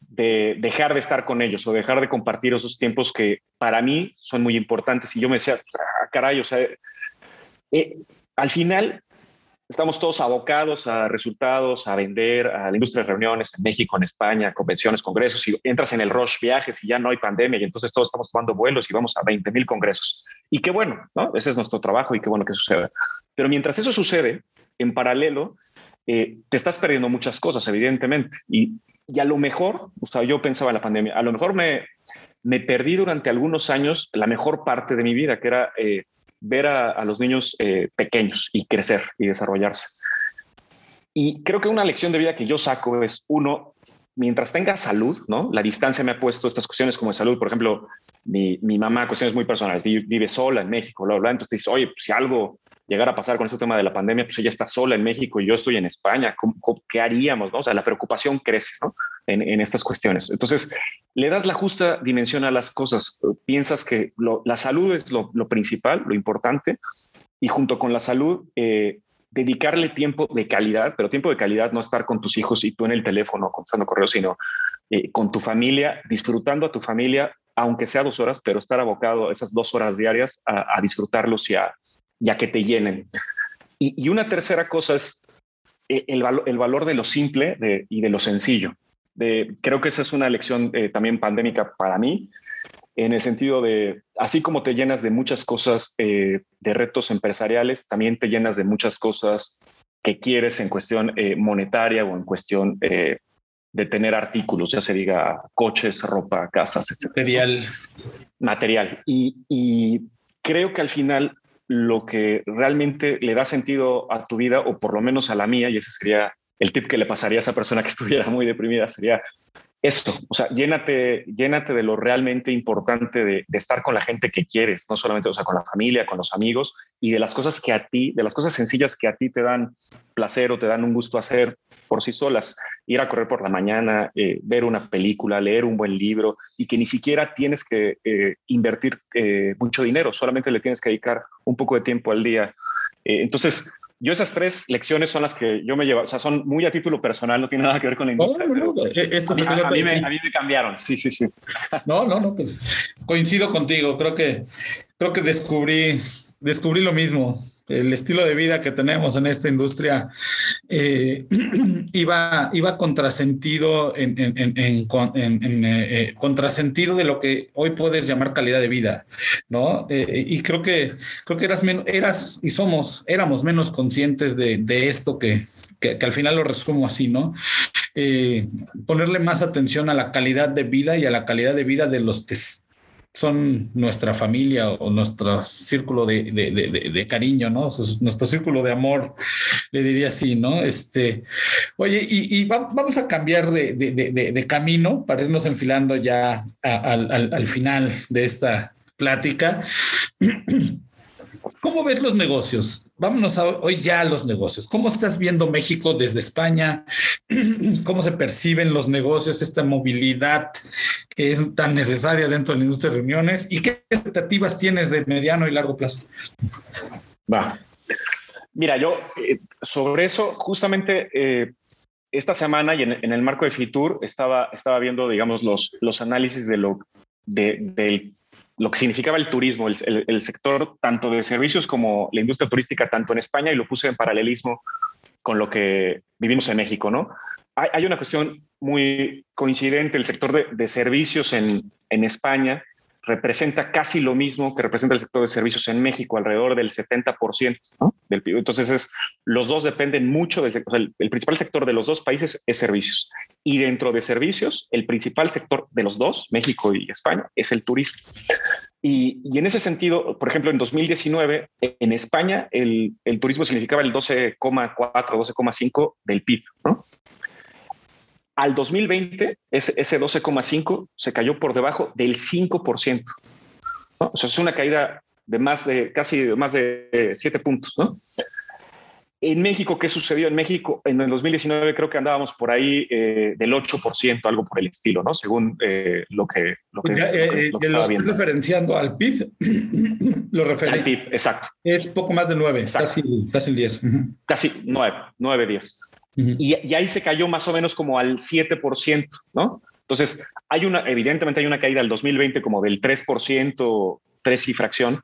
De dejar de estar con ellos o dejar de compartir esos tiempos que para mí son muy importantes. Y yo me decía, ah, caray, o sea, eh, al final estamos todos abocados a resultados, a vender, a la industria de reuniones en México, en España, convenciones, congresos, y entras en el rush viajes y ya no hay pandemia y entonces todos estamos tomando vuelos y vamos a 20 mil congresos. Y qué bueno, ¿no? Ese es nuestro trabajo y qué bueno que suceda. Pero mientras eso sucede, en paralelo, eh, te estás perdiendo muchas cosas, evidentemente. Y, y a lo mejor, o sea, yo pensaba en la pandemia, a lo mejor me, me perdí durante algunos años la mejor parte de mi vida, que era eh, ver a, los niños eh, pequeños y crecer y desarrollarse. Y creo que una lección de vida que yo saco es, uno, mientras tenga salud, ¿no? La distancia me ha puesto estas cuestiones como de salud. Por ejemplo, mi, mi mamá, cuestiones muy personales, vive sola en México, bla, bla. Entonces dice, oye, pues, si algo llegara a pasar con este tema de la pandemia, pues ella está sola en México y yo estoy en España, qué haríamos? ¿no? O sea, la preocupación crece ¿no? en, en, estas cuestiones. Entonces, le das la justa dimensión a las cosas. Piensas que la salud es lo, lo, principal, lo importante, y junto con la salud, eh, dedicarle tiempo de calidad, pero tiempo de calidad no estar con tus hijos y tú en el teléfono contestando correos, sino eh, con tu familia, disfrutando a tu familia, aunque sea dos horas, pero estar abocado esas dos horas diarias a, a disfrutarlos y a, ya que te llenen. Y, una tercera cosa es eh, el, el valor de lo simple y de lo sencillo. De, creo que esa es una lección eh, también pandémica para mí, en el sentido de, así como te llenas de muchas cosas eh, de retos empresariales, también te llenas de muchas cosas que quieres en cuestión monetaria o en cuestión de tener artículos, ya se diga coches, ropa, casas, etc. Material. Material. Y, y creo que al final lo que realmente le da sentido a tu vida, o por lo menos a la mía, y ese sería el tip que le pasaría a esa persona que estuviera muy deprimida, sería esto, o sea, llénate, llénate de lo realmente importante de, estar con la gente que quieres, no solamente, o sea, con la familia, con los amigos y de las cosas que a ti, de las cosas sencillas que a ti te dan placer o te dan un gusto hacer por sí solas. Ir a correr por la mañana, eh, ver una película, leer un buen libro y que ni siquiera tienes que eh, invertir eh, mucho dinero, solamente le tienes que dedicar un poco de tiempo al día. entonces, yo esas tres lecciones son las que yo me llevo, o sea, son muy a título personal, no tiene nada que ver con la industria. a, mí, me, cambiaron, sí, sí, sí. No, no, no, pues coincido contigo, creo que, creo que descubrí, descubrí lo mismo el estilo de vida que tenemos en esta industria eh, iba, iba contrasentido en, eh, eh, contrasentido de lo que hoy puedes llamar calidad de vida, ¿no? y creo que creo que eras menos, eras y somos, éramos menos conscientes de, esto que, que, al final lo resumo así, ¿no? ponerle más atención a la calidad de vida y a la calidad de vida de los que son nuestra familia o nuestro círculo de, de, de, cariño, ¿no? Nuestro círculo de amor, le diría así, ¿no? Este, oye, y, vamos a cambiar de, camino para irnos enfilando ya al, al final de esta plática. ¿Cómo ves los negocios? Vámonos hoy ya a los negocios. ¿Cómo estás viendo México desde España? ¿Cómo se perciben los negocios, esta movilidad que es tan necesaria dentro de la industria de reuniones? ¿Y qué expectativas tienes de mediano y largo plazo? Va. Mira, yo eh, sobre eso, justamente eh, esta semana y en, el marco de Fitur estaba, estaba viendo, digamos, los, los análisis de lo, de, del lo que significaba el turismo, el, sector tanto de servicios como la industria turística, tanto en España, y lo puse en paralelismo con lo que vivimos en México, ¿no? Hay, una cuestión muy coincidente, el sector de, de servicios en, en España representa casi lo mismo que representa el sector de servicios en México, alrededor del 70% del PIB. Entonces, es, los dos dependen mucho del sector. el, principal sector de los dos países es servicios. Y dentro de servicios, el principal sector de los dos, México y España, es el turismo. Y, y en ese sentido, por ejemplo, en 2019, en España, el, el turismo significaba el 12,4, 12,5 del PIB. Al 2020, ese, ese 12,5 se cayó por debajo del 5%. O sea, es una caída de más de casi más de 7 puntos. ¿no? En México, ¿qué sucedió? En México, en el 2019 creo que andábamos por ahí eh, del 8%, algo por el estilo, ¿no? Según eh, lo que, lo que, eh, lo que, estaba viendo. Referenciando al PIB, lo refiero. Al PIB, exacto. Es poco más de 9, casi, casi el 10. Casi 9, 9, 10 y, ahí se cayó más o menos como al 7%, ¿no? Entonces, hay una, evidentemente hay una caída del 2020 como del 3%, 3 y fracción,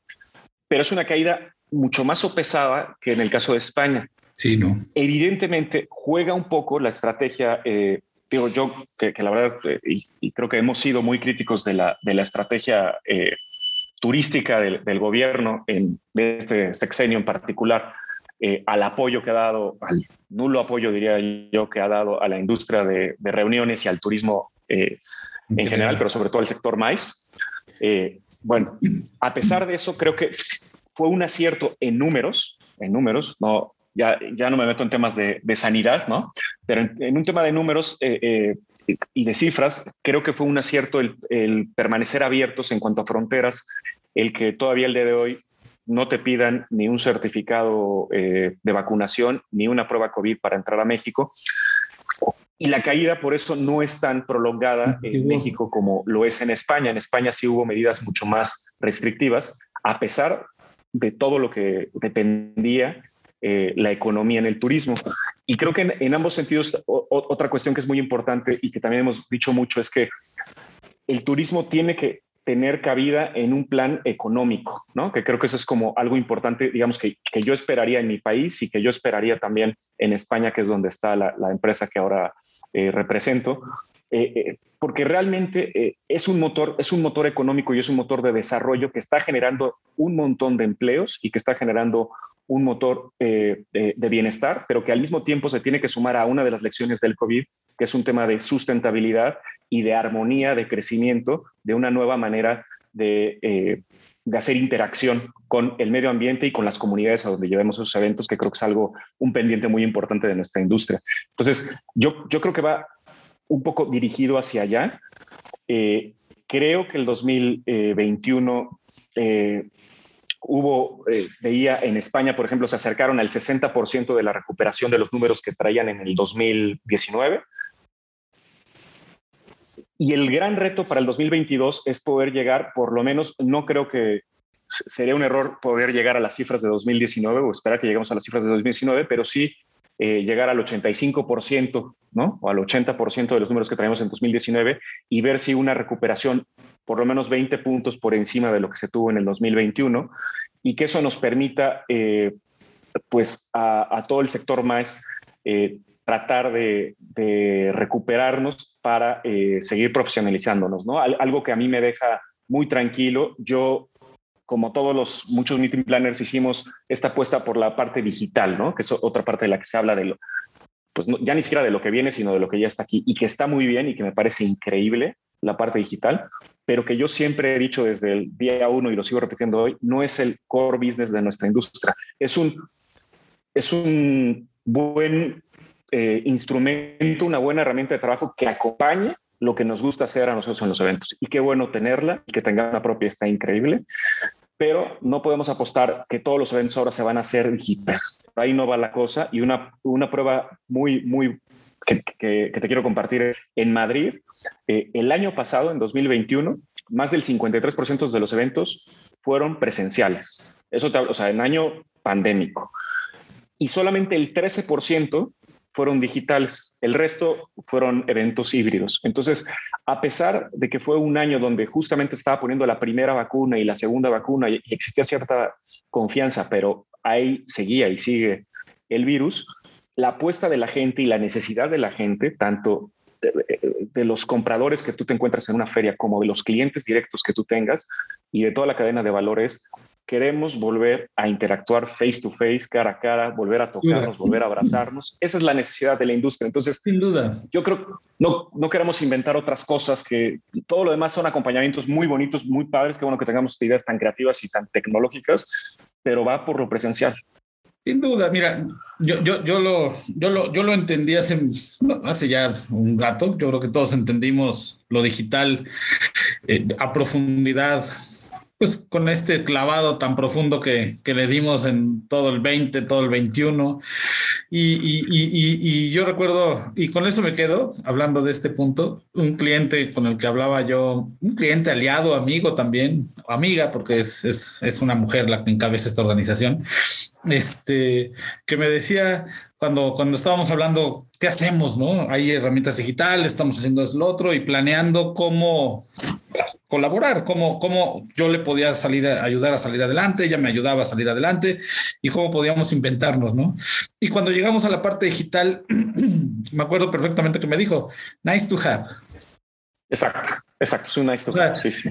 pero es una caída mucho más sopesada que en el caso de España. Sí, no. Evidentemente juega un poco la estrategia, eh, digo yo, que, la verdad, eh, y, creo que hemos sido muy críticos de la, de la estrategia eh, turística del, gobierno en de este sexenio en particular, al apoyo que ha dado, al nulo apoyo, diría yo, que ha dado a la industria de, reuniones y al turismo en general, pero sobre todo al sector maíz. bueno, a pesar de eso, creo que fue un acierto en números, en números, no, ya, ya no me meto en temas de, sanidad, ¿no? Pero en, un tema de números eh, eh, y de cifras, creo que fue un acierto el, permanecer abiertos en cuanto a fronteras, el que todavía el día de hoy no te pidan ni un certificado eh, de vacunación ni una prueba COVID para entrar a México. Y la caída por eso no es tan prolongada en México como lo es en España. En España sí hubo medidas mucho más restrictivas, a pesar de todo lo que dependía eh, la economía en el turismo. Y creo que en, ambos sentidos, otra cuestión que es muy importante y que también hemos dicho mucho es que el turismo tiene que tener cabida en un plan económico, ¿no? Que creo que eso es como algo importante, digamos, que, que yo esperaría en mi país y que yo esperaría también en España, que es donde está la, empresa que ahora eh, represento, eh, porque realmente es un motor, es un motor económico y es un motor de desarrollo que está generando un montón de empleos y que está generando un motor eh, de, bienestar, pero que al mismo tiempo se tiene que sumar a una de las lecciones del COVID, que es un tema de sustentabilidad y de armonía, de crecimiento, de una nueva manera de, eh, de hacer interacción con el medio ambiente y con las comunidades a donde llevemos esos eventos, que creo que es algo, un pendiente muy importante de nuestra industria. Entonces, yo, yo creo que va un poco dirigido hacia allá. Eh, creo que el 2021 hubo, eh, veía en España, por ejemplo, se acercaron al 60% de la recuperación de los números que traían en el 2019. Y el gran reto para el 2022 es poder llegar, por lo menos, no creo que sería un error poder llegar a las cifras de 2019 o esperar que lleguemos a las cifras de 2019, pero sí eh, llegar al 85%, ¿no? O al 80% de los números que traemos en 2019 y ver si una recuperación por lo menos 20 puntos por encima de lo que se tuvo en el 2021 y que eso nos permita, eh, pues, a, todo el sector más eh, tratar de, recuperarnos para eh, seguir profesionalizándonos, ¿no? algo que a mí me deja muy tranquilo. Yo, como todos los muchos meeting planners, hicimos esta apuesta por la parte digital, ¿no? Que es otra parte de la que se habla de lo, pues ya ni siquiera de lo que viene, sino de lo que ya está aquí y que está muy bien y que me parece increíble la parte digital, pero que yo siempre he dicho desde el día uno y lo sigo repitiendo hoy, no es el core business de nuestra industria. Es un, es un buen eh, instrumento, una buena herramienta de trabajo que acompañe lo que nos gusta hacer a nosotros en los eventos. Y qué bueno tenerla y que tenga una propia está increíble, pero no podemos apostar que todos los eventos ahora se van a hacer digitales. Ahí no va la cosa y una, una prueba muy, muy que, te quiero compartir. En Madrid, eh, el año pasado, en 2021, más del 53% de los eventos fueron presenciales. Eso, o sea, en año pandémico. Y solamente el 13% fueron digitales. El resto fueron eventos híbridos. Entonces, a pesar de que fue un año donde justamente estaba poniendo la primera vacuna y la segunda vacuna y existía cierta confianza, pero ahí seguía y sigue el virus, la apuesta de la gente y la necesidad de la gente, tanto de, los compradores que tú te encuentras en una feria como de los clientes directos que tú tengas y de toda la cadena de valores, queremos volver a interactuar face to face, cara a cara, volver a tocarnos, volver a abrazarnos. Esa es la necesidad de la industria. Entonces, sin duda, yo creo que no, no queremos inventar otras cosas que todo lo demás son acompañamientos muy bonitos, muy padres. Qué bueno que tengamos ideas tan creativas y tan tecnológicas, pero va por lo presencial. Sin duda, mira, yo, yo, yo, lo, yo, lo, yo lo entendí hace, hace ya un rato. Yo creo que todos entendimos lo digital eh, a profundidad pues con este clavado tan profundo que, que, le dimos en todo el 20, todo el 21. Y, y, y, y, yo recuerdo, y con eso me quedo, hablando de este punto, un cliente con el que hablaba yo, un cliente aliado, amigo también, amiga, porque es, es, es una mujer la que encabeza esta organización, este, que me decía, cuando, cuando estábamos hablando, ¿qué hacemos? ¿no? Hay herramientas digitales, estamos haciendo lo otro y planeando cómo colaborar, cómo, cómo yo le podía salir a, ayudar a salir adelante, ella me ayudaba a salir adelante y cómo podíamos inventarnos, ¿no? Y cuando llegamos a la parte digital, me acuerdo perfectamente que me dijo, nice to have. Exacto, exacto, es un nice to have. Sí, sí.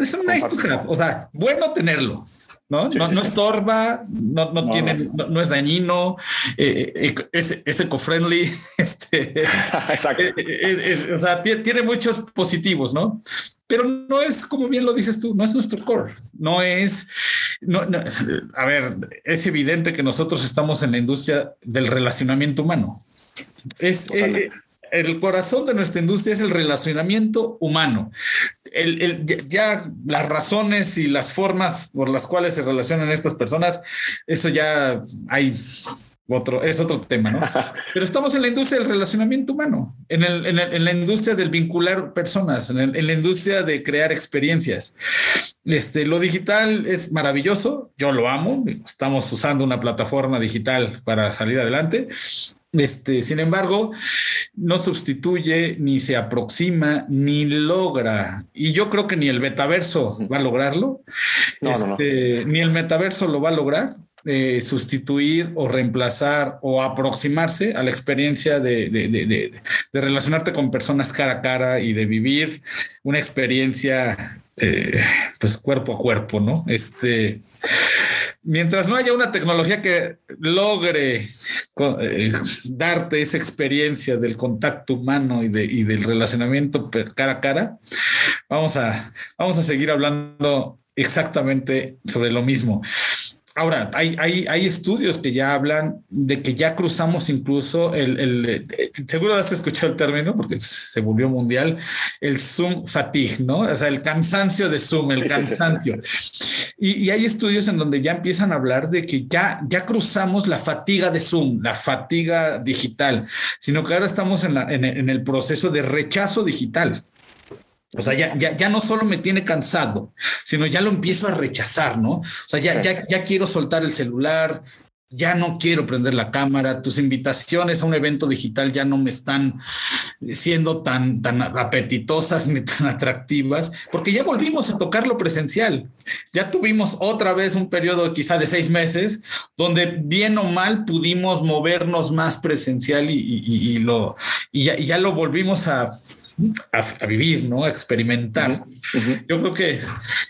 Es un nice to have, o sea, bueno tenerlo. ¿No? no, estorba, no, no, tiene, no, es dañino, eh, eh, es, es eco-friendly, este, Exacto. Eh, tiene muchos positivos, ¿no? Pero no es, como bien lo dices tú, no es nuestro core, no es, no, a ver, es evidente que nosotros estamos en la industria del relacionamiento humano. Es, el corazón de nuestra industria es el relacionamiento humano. El, ya las razones y las formas por las cuales se relacionan estas personas, eso ya hay otro, es otro tema, ¿no? Pero estamos en la industria del relacionamiento humano, en, el, en, la industria del vincular personas, en, la industria de crear experiencias. Este, lo digital es maravilloso, yo lo amo, estamos usando una plataforma digital para salir adelante, este, sin embargo, no sustituye, ni se aproxima, ni logra. Y yo creo que ni el metaverso va a lograrlo. Este, ni el metaverso lo va a lograr. Eh, sustituir o reemplazar o aproximarse a la experiencia de, de, relacionarte con personas cara a cara y de vivir una experiencia eh, pues cuerpo a cuerpo, ¿no? Este, mientras no haya una tecnología que logre eh, darte esa experiencia del contacto humano y, de, y del relacionamiento cara a cara, vamos a, vamos a seguir hablando exactamente sobre lo mismo. Ahora, hay, hay, hay, estudios que ya hablan de que ya cruzamos incluso el, el, seguro has escuchado el término porque se volvió mundial, el Zoom fatigue, ¿no? O sea, el cansancio de Zoom, el cansancio. Y, y, hay estudios en donde ya empiezan a hablar de que ya, ya cruzamos la fatiga de Zoom, la fatiga digital, sino que ahora estamos en, la, en, en el proceso de rechazo digital. O sea, ya, ya, ya, no solo me tiene cansado, sino ya lo empiezo a rechazar, ¿no? O sea, ya, ya, ya quiero soltar el celular, ya no quiero prender la cámara, tus invitaciones a un evento digital ya no me están siendo tan, tan apetitosas ni tan atractivas, porque ya volvimos a tocar lo presencial. Ya tuvimos otra vez un periodo quizá de seis meses donde bien o mal pudimos movernos más presencial y, y, lo, y ya, y ya lo volvimos a a, vivir, ¿no? A experimentar. Yo creo que,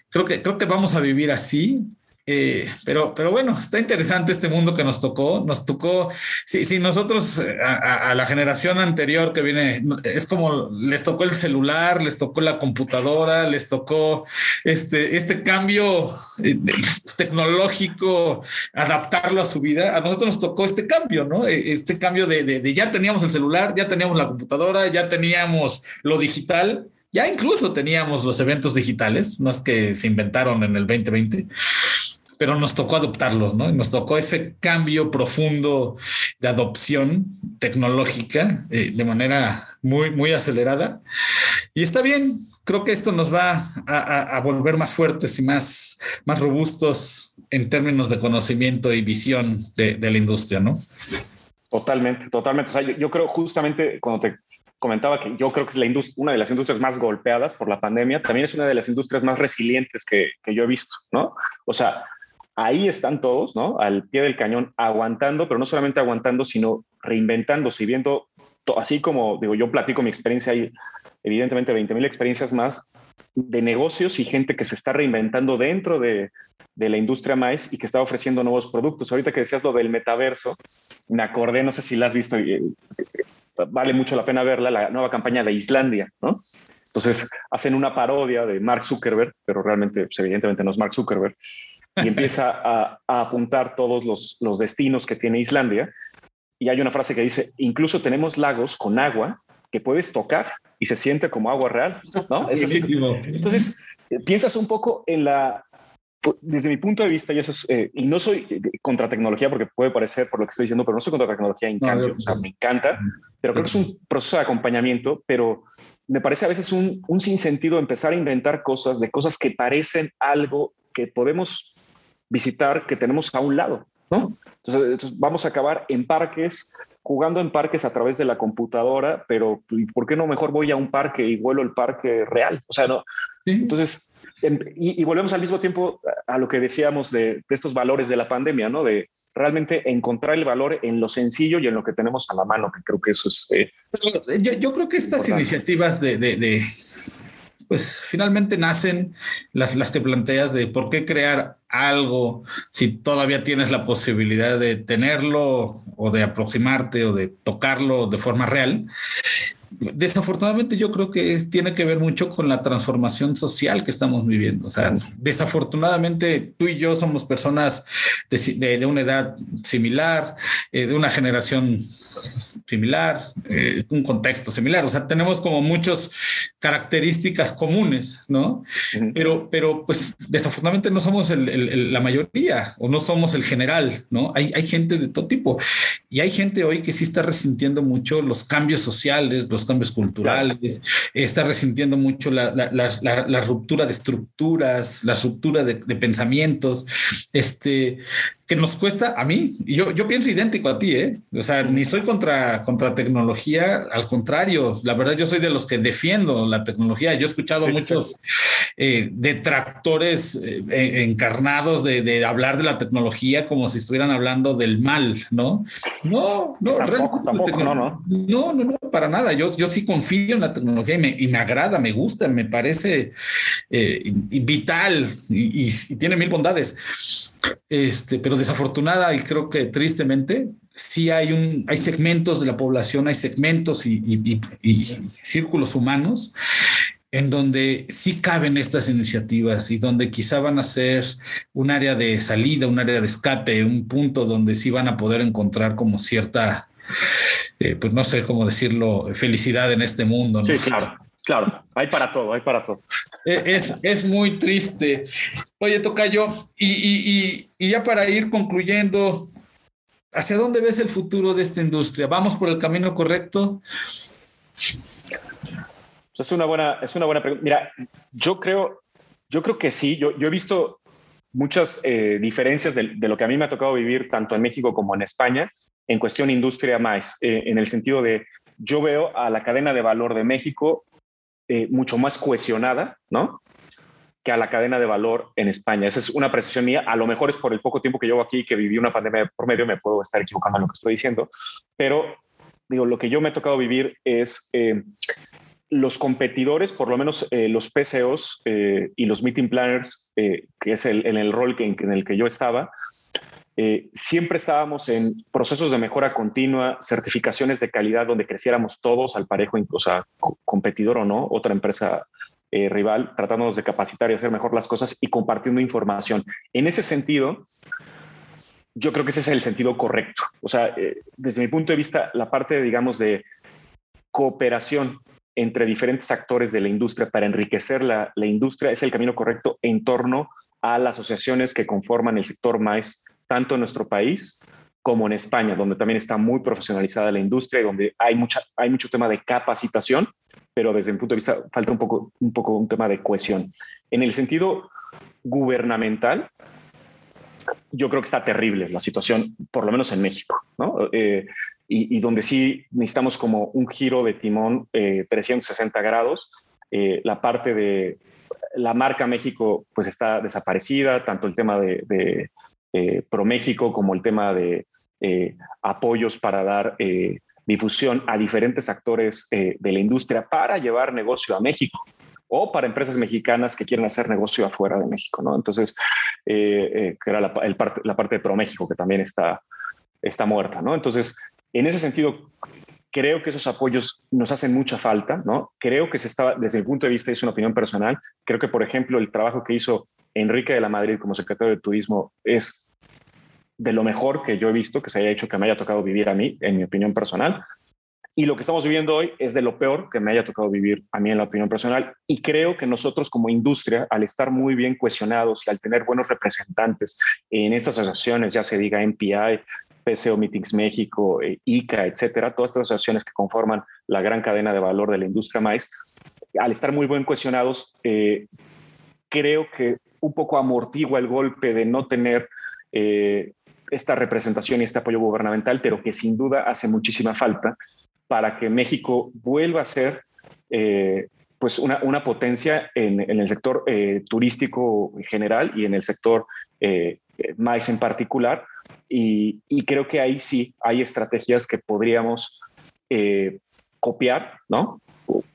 creo que, creo que vamos a vivir así eh, pero, pero bueno, está interesante este mundo que nos tocó. Nos tocó, si, si nosotros eh, a, la generación anterior que viene, es como les tocó el celular, les tocó la computadora, les tocó este, este cambio eh, tecnológico, adaptarlo a su vida. A nosotros nos tocó este cambio, ¿no? Este cambio de, de ya teníamos el celular, ya teníamos la computadora, ya teníamos lo digital. Ya incluso teníamos los eventos digitales, es que se inventaron en el 2020 pero nos tocó adoptarlos, ¿no? Nos tocó ese cambio profundo de adopción tecnológica eh, de manera muy, muy acelerada. Y está bien, creo que esto nos va a, volver más fuertes y más, más robustos en términos de conocimiento y visión de, la industria, ¿no? Totalmente, totalmente. O sea, yo, creo justamente cuando te comentaba que yo creo que es la una de las industrias más golpeadas por la pandemia, también es una de las industrias más resilientes que, que yo he visto, ¿no? O sea, ahí están todos, ¿no? Al pie del cañón, aguantando, pero no solamente aguantando, sino reinventándose y viendo, así como digo, yo platico mi experiencia ahí, evidentemente 20 mil experiencias más de negocios y gente que se está reinventando dentro de, la industria más y que está ofreciendo nuevos productos. Ahorita que decías lo del metaverso, me acordé, no sé si la has visto, eh, vale mucho la pena verla, la nueva campaña de Islandia, ¿no? Entonces hacen una parodia de Mark Zuckerberg, pero realmente, pues, evidentemente no es Mark Zuckerberg, y empieza a, apuntar todos los, los, destinos que tiene Islandia. Y hay una frase que dice, incluso tenemos lagos con agua que puedes tocar y se siente como agua real, ¿no? Entonces, piensas un poco en la, desde mi punto de vista, y eso eh, y no soy eh, contra tecnología porque puede parecer por lo que estoy diciendo, pero no soy contra tecnología en cambio, o sea, me encanta, pero creo que es un proceso de acompañamiento, pero me parece a veces un, un sinsentido empezar a inventar cosas de cosas que parecen algo que podemos visitar que tenemos a un lado, ¿no? Entonces, vamos a acabar en parques, jugando en parques a través de la computadora, pero ¿por qué no mejor voy a un parque y vuelo el parque real? O sea, no. Entonces, y, volvemos al mismo tiempo a lo que decíamos de, de, estos valores de la pandemia, ¿no? De realmente encontrar el valor en lo sencillo y en lo que tenemos a la mano, que creo que eso es... Eh, yo, yo, creo que estas iniciativas de, de, de, pues finalmente nacen las, que planteas de por qué crear algo si todavía tienes la posibilidad de tenerlo o de aproximarte o de tocarlo de forma real. Desafortunadamente yo creo que tiene que ver mucho con la transformación social que estamos viviendo. O sea, desafortunadamente tú y yo somos personas de, de, una edad similar, eh, de una generación similar, eh, un contexto similar. O sea, tenemos como muchas características comunes, ¿no? Pero, pero pues desafortunadamente no somos el, el, la mayoría o no somos el general, ¿no? Hay, hay gente de todo tipo y hay gente hoy que sí está resintiendo mucho los cambios sociales, los cambios culturales, está resintiendo mucho la, la, la, la, ruptura de estructuras, la ruptura de, de pensamientos, este, que nos cuesta a mí, y yo, yo pienso idéntico a ti, ¿eh? O sea, ni soy contra, contra tecnología, al contrario, la verdad yo soy de los que defiendo la tecnología. Yo he escuchado sí, muchos eh, detractores eh, encarnados de, de, hablar de la tecnología como si estuvieran hablando del mal, ¿no? No, no, tampoco, tampoco no, no. No, no, no, para nada. Yo, yo sí confío en la tecnología y me, y me agrada, me gusta, me parece eh, vital y, y, y tiene mil bondades. Este, pero desafortunada y creo que tristemente, sí hay, un, hay segmentos de la población, hay segmentos y, círculos humanos en donde sí caben estas iniciativas y donde quizá van a ser un área de salida, un área de escape, un punto donde sí van a poder encontrar como cierta, eh, pues no sé cómo decirlo, felicidad en este mundo. ¿no? Sí, claro. Claro, hay para todo, hay para todo. Es, es muy triste. Oye, Tocayo, y, y, y, ya para ir concluyendo, ¿hacia dónde ves el futuro de esta industria? ¿Vamos por el camino correcto? Es una buena, es una buena pregunta. Mira, yo creo, yo creo que sí. Yo, yo he visto muchas eh, diferencias de, de, lo que a mí me ha tocado vivir tanto en México como en España en cuestión industria más, eh, en el sentido de yo veo a la cadena de valor de México eh, mucho más cohesionada, ¿no? Que a la cadena de valor en España. Esa es una apreciación mía. A lo mejor es por el poco tiempo que llevo aquí, que viví una pandemia por medio, me puedo estar equivocando en lo que estoy diciendo, pero digo, lo que yo me he tocado vivir es eh, los competidores, por lo menos los PCOs y los meeting planners, que es el, en el rol que, en el que yo estaba, eh, siempre estábamos en procesos de mejora continua, certificaciones de calidad donde creciéramos todos al parejo, incluso competidor o no, otra empresa eh, rival, tratándonos de capacitar y hacer mejor las cosas y compartiendo información. En ese sentido, yo creo que ese es el sentido correcto. O sea, eh, desde mi punto de vista, la parte, digamos, de cooperación entre diferentes actores de la industria para enriquecer la, la industria es el camino correcto en torno a las asociaciones que conforman el sector más tanto en nuestro país como en España, donde también está muy profesionalizada la industria y donde hay, mucha, hay mucho tema de capacitación, pero desde mi punto de vista falta un poco, un poco un tema de cohesión. En el sentido gubernamental, yo creo que está terrible la situación, por lo menos en México, ¿no? Eh, y, y, donde sí necesitamos como un giro de timón eh, 360 grados. Eh, la parte de la marca México pues está desaparecida, tanto el tema de, de eh, ProMéxico como el tema de eh, apoyos para dar eh, difusión a diferentes actores de la industria para llevar negocio a México o para empresas mexicanas que quieren hacer negocio afuera de México, ¿no? Entonces, que era la, parte, la parte de ProMéxico que también está, está muerta, ¿no? Entonces, en ese sentido, creo que esos apoyos nos hacen mucha falta, ¿no? Creo que se estaba, desde el punto de vista, es una opinión personal, creo que, por ejemplo, el trabajo que hizo Enrique de la Madrid como secretario de Turismo es de lo mejor que yo he visto que se haya hecho, que me haya tocado vivir a mí, en mi opinión personal. Y lo que estamos viviendo hoy es de lo peor que me haya tocado vivir a mí en la opinión personal. Y creo que nosotros como industria, al estar muy bien cohesionados y al tener buenos representantes en estas asociaciones, ya se diga MPI, PCO Meetings México, eh, ICA, etcétera, todas estas asociaciones que conforman la gran cadena de valor de la industria maíz, al estar muy bien cohesionados, eh, creo que un poco amortigua el golpe de no tener eh, esta representación y este apoyo gubernamental, pero que sin duda hace muchísima falta para que México vuelva a ser eh, pues una, una, potencia en, en el sector eh, turístico en general y en el sector eh, más en particular. Y, y, creo que ahí sí hay estrategias que podríamos copiar, ¿no?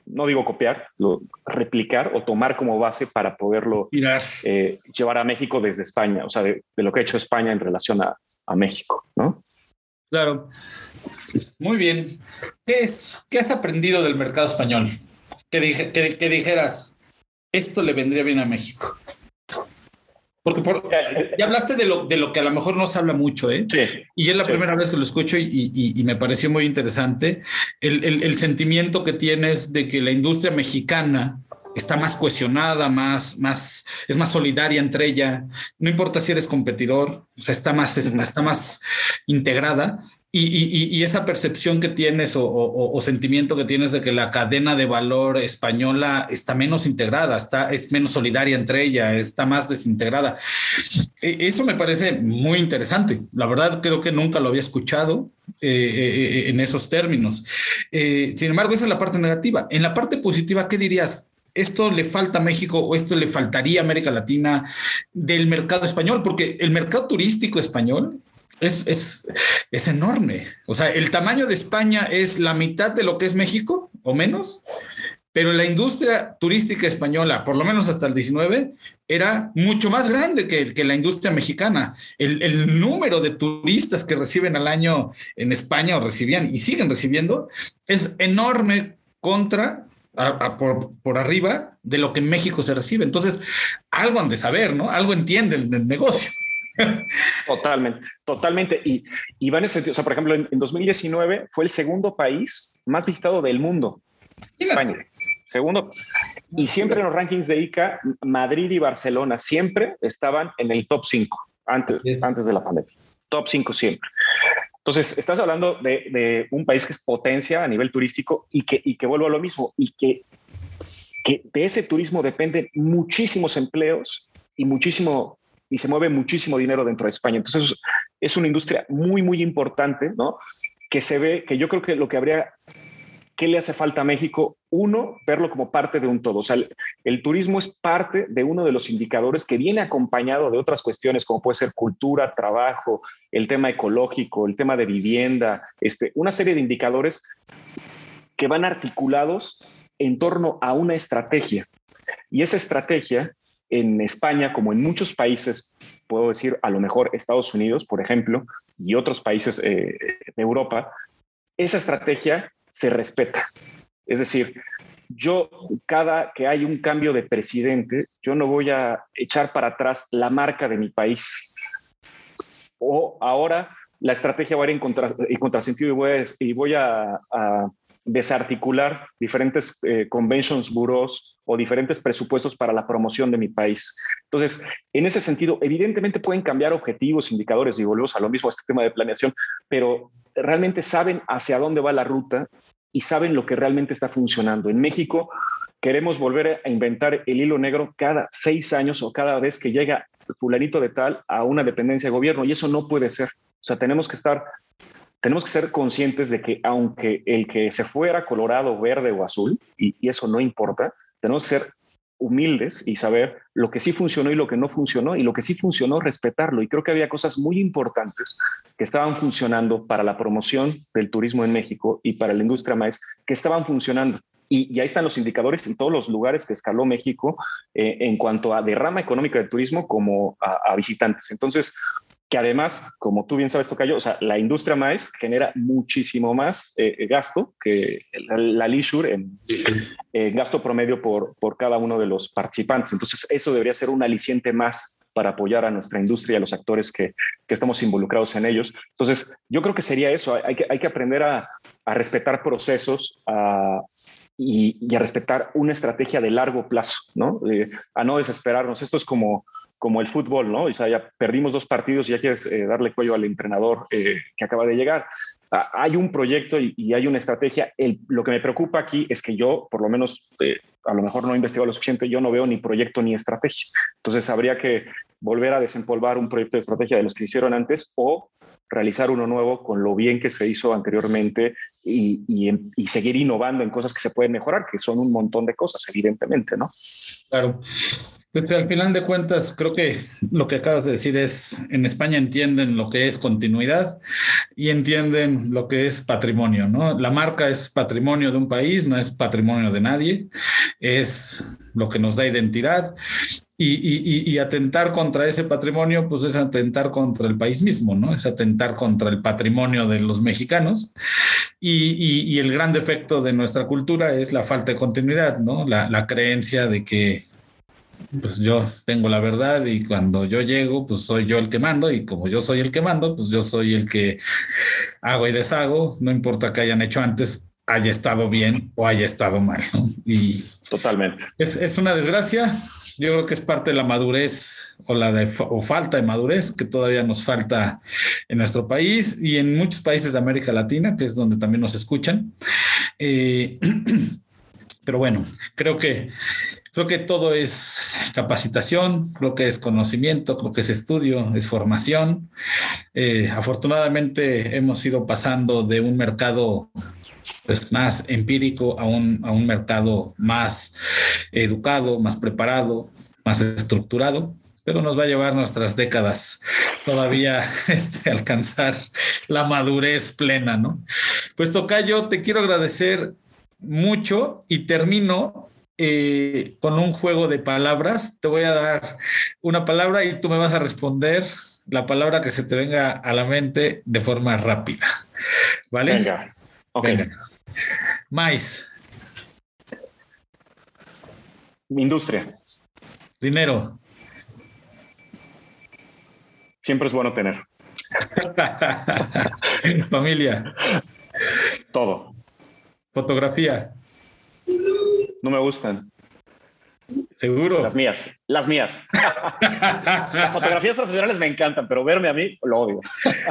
No digo copiar, lo, replicar o tomar como base para poderlo eh, llevar a México desde España, o sea, de, de, lo que ha hecho España en relación a, a México, ¿no? Claro. Muy bien. ¿Qué, es, ¿Qué has aprendido del mercado español? Que, dije, que, que dijeras, esto le vendría bien a México. Porque por, ya hablaste de lo, de lo que a lo mejor no se habla mucho, ¿eh? Sí, y es la sí. primera vez que lo escucho y, y, y me pareció muy interesante el, el, el, sentimiento que tienes de que la industria mexicana está más cohesionada, más, más, es más solidaria entre ella. No importa si eres competidor, o sea, está más, está más integrada. Y, esa percepción que tienes o, sentimiento que tienes de que la cadena de valor española está menos integrada, está, es menos solidaria entre ella, está más desintegrada. Eso me parece muy interesante. La verdad creo que nunca lo había escuchado eh, eh, en esos términos. Eh, sin embargo, esa es la parte negativa. En la parte positiva, ¿qué dirías? esto le falta a México o esto le faltaría a América Latina del mercado español, porque el mercado turístico español es, es, es, enorme. O sea, el tamaño de España es la mitad de lo que es México o menos, pero la industria turística española, por lo menos hasta el 19, era mucho más grande que, que la industria mexicana. El, el, número de turistas que reciben al año en España o recibían y siguen recibiendo es enorme contra por, por, arriba de lo que en México se recibe. Entonces, algo han de saber, ¿no? Algo entienden del negocio. Totalmente, totalmente. Y, y va en ese sentido. O sea, por ejemplo, en, en 2019 fue el segundo país más visitado del mundo, España. Segundo. Y siempre en los rankings de ICA, Madrid y Barcelona siempre estaban en el top 5 antes, yes. antes de la pandemia. Top 5 siempre. Entonces, estás hablando de, de, un país que es potencia a nivel turístico y que, y que vuelvo a lo mismo, y que, que de ese turismo dependen muchísimos empleos y muchísimo y se mueve muchísimo dinero dentro de España. Entonces, es una industria muy, muy importante, ¿no? Que se ve, que yo creo que lo que habría, ¿qué le hace falta a México? Uno, verlo como parte de un todo. O sea, el, el, turismo es parte de uno de los indicadores que viene acompañado de otras cuestiones, como puede ser cultura, trabajo, el tema ecológico, el tema de vivienda, este, una serie de indicadores que van articulados en torno a una estrategia. Y esa estrategia en España, como en muchos países, puedo decir a lo mejor Estados Unidos, por ejemplo, y otros países eh, de Europa, esa estrategia se respeta. Es decir, yo cada que hay un cambio de presidente, yo no voy a echar para atrás la marca de mi país. O ahora la estrategia va a ir en, contra, en contrasentido y voy a, y voy a, a desarticular diferentes eh, conventions bureaus o diferentes presupuestos para la promoción de mi país. Entonces, en ese sentido, evidentemente pueden cambiar objetivos, indicadores y volvemos a lo mismo a este tema de planeación, pero realmente saben hacia dónde va la ruta y saben lo que realmente está funcionando. En México queremos volver a inventar el hilo negro cada seis años o cada vez que llega fulanito de tal a una dependencia de gobierno y eso no puede ser. O sea, tenemos que estar tenemos que ser conscientes de que aunque el que se fuera colorado, verde o azul, y, y, eso no importa, tenemos que ser humildes y saber lo que sí funcionó y lo que no funcionó, y lo que sí funcionó, respetarlo. Y creo que había cosas muy importantes que estaban funcionando para la promoción del turismo en México y para la industria maíz, que estaban funcionando. Y, y, ahí están los indicadores en todos los lugares que escaló México eh, en cuanto a derrama económica del turismo como a, a visitantes. Entonces, que además, como tú bien sabes, Tocayo, o sea, la industria maíz genera muchísimo más eh, gasto que la, la leisure en, en, gasto promedio por, por cada uno de los participantes. Entonces, eso debería ser un aliciente más para apoyar a nuestra industria y a los actores que, que estamos involucrados en ellos. Entonces, yo creo que sería eso. Hay que, hay que aprender a, a respetar procesos, a, y, y, a respetar una estrategia de largo plazo, ¿no? Eh, a no desesperarnos. Esto es como como el fútbol, ¿no? O sea, ya perdimos dos partidos y ya quieres eh, darle cuello al entrenador eh, que acaba de llegar. Ah, hay un proyecto y, y hay una estrategia. El, lo que me preocupa aquí es que yo, por lo menos, eh, a lo mejor no he investigado lo suficiente, yo no veo ni proyecto ni estrategia. Entonces, habría que, volver a desempolvar un proyecto de estrategia de los que hicieron antes o realizar uno nuevo con lo bien que se hizo anteriormente y, y, seguir innovando en cosas que se pueden mejorar, que son un montón de cosas, evidentemente, ¿no? Claro. Pues al final de cuentas, creo que lo que acabas de decir es, en España entienden lo que es continuidad y entienden lo que es patrimonio, ¿no? La marca es patrimonio de un país, no es patrimonio de nadie, es lo que nos da identidad y, atentar contra ese patrimonio, pues es atentar contra el país mismo, ¿no? Es atentar contra el patrimonio de los mexicanos. Y, el gran defecto de nuestra cultura es la falta de continuidad, ¿no? La creencia de que pues yo tengo la verdad y cuando yo llego, pues soy yo el que mando y como yo soy el que mando, pues yo soy el que hago y deshago, no importa que hayan hecho antes, haya estado bien o haya estado mal. Y totalmente. Es, una desgracia. Yo creo que es parte de la madurez o la de, o falta de madurez que todavía nos falta en nuestro país y en muchos países de América Latina, que es donde también nos escuchan. Eh, pero bueno, creo que Creo que todo es capacitación, lo que es conocimiento, lo que es estudio, es formación. Eh, afortunadamente hemos ido pasando de un mercado pues, más empírico a un, a un mercado más educado, más preparado, más estructurado pero nos va a llevar nuestras décadas todavía este, alcanzar la madurez plena, ¿no? Pues Tocayo, te quiero agradecer mucho y termino eh, con un juego de palabras. Te voy a dar una palabra y tú me vas a responder la palabra que se te venga a la mente de forma rápida. ¿Vale? Venga. Maíz. Industria. Dinero. Siempre es bueno tener. Familia. Todo. Fotografía. No me gustan. Seguro. Las mías, las mías. las fotografías profesionales me encantan, pero verme a mí lo odio.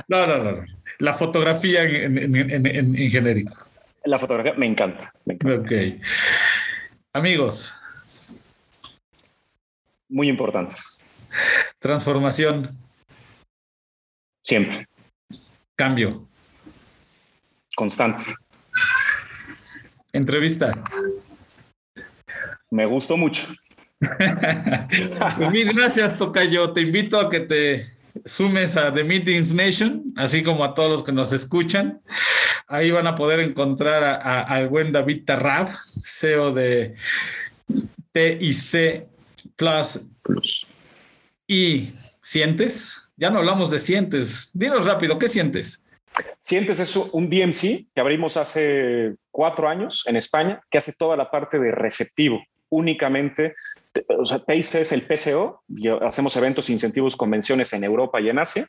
no, no, no. La fotografía en, genérico. La fotografía me encanta, me encanta. Ok. Amigos. Muy importantes. Transformación. Siempre. Cambio. Constante. Entrevista. Me gustó mucho. pues mil gracias, Tocayo. Te invito a que te sumes a The Meetings Nation, así como a todos los que nos escuchan. Ahí van a poder encontrar al buen David Tarrab, CEO de TIC Plus. Plus. ¿Y sientes? Ya no hablamos de sientes. Dinos rápido, ¿qué sientes? Sientes es un DMC que abrimos hace cuatro años en España, que hace toda la parte de receptivo únicamente, o sea, PACE es el PCO, hacemos eventos, incentivos, convenciones en Europa y en Asia,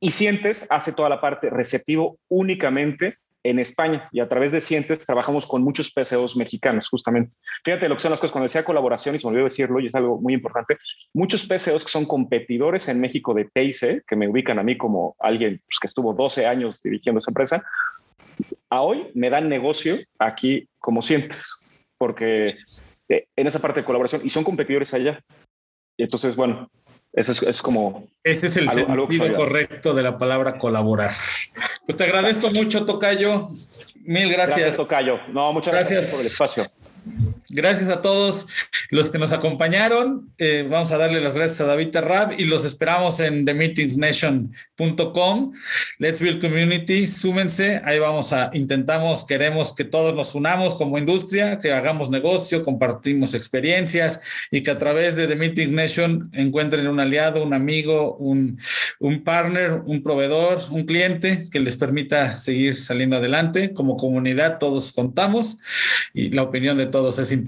y Sientes hace toda la parte receptivo únicamente en España y a través de Sientes trabajamos con muchos PCOs mexicanos, justamente. Fíjate lo que son las cosas, cuando decía colaboración, y se me olvidó decirlo, y es algo muy importante, muchos PCOs que son competidores en México de PACE, que me ubican a mí como alguien pues, que estuvo 12 años dirigiendo esa empresa, a hoy me dan negocio aquí como Sientes, porque en esa parte de colaboración y son competidores allá. Y entonces, bueno, eso es, como... Este es el sentido correcto de la palabra colaborar. Pues te agradezco mucho, Tocayo. Mil gracias. Gracias, Tocayo. No, muchas gracias por el espacio. Gracias a todos los que nos acompañaron. Eh, vamos a darle las gracias a David Terrab y los esperamos en themetingsnation.com. Let's Build Community, súmense. Ahí vamos a, intentamos, queremos que todos nos unamos como industria, que hagamos negocio, compartimos experiencias y que a través de The Meetings Nation encuentren un aliado, un amigo, un, un partner, un proveedor, un cliente que les permita seguir saliendo adelante. Como comunidad todos contamos y la opinión de todos es importante.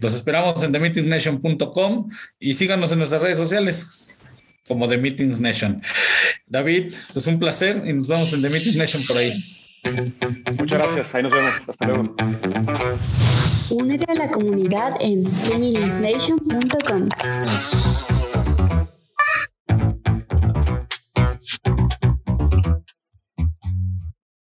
Los esperamos en themetingsnation.com y síganos en nuestras redes sociales como The Meetings Nation. David, pues un placer y nos vemos en The Meetings Nation por ahí. Muchas gracias, ahí nos vemos. Hasta luego. Únete a la comunidad en TheMeetingsNation.com.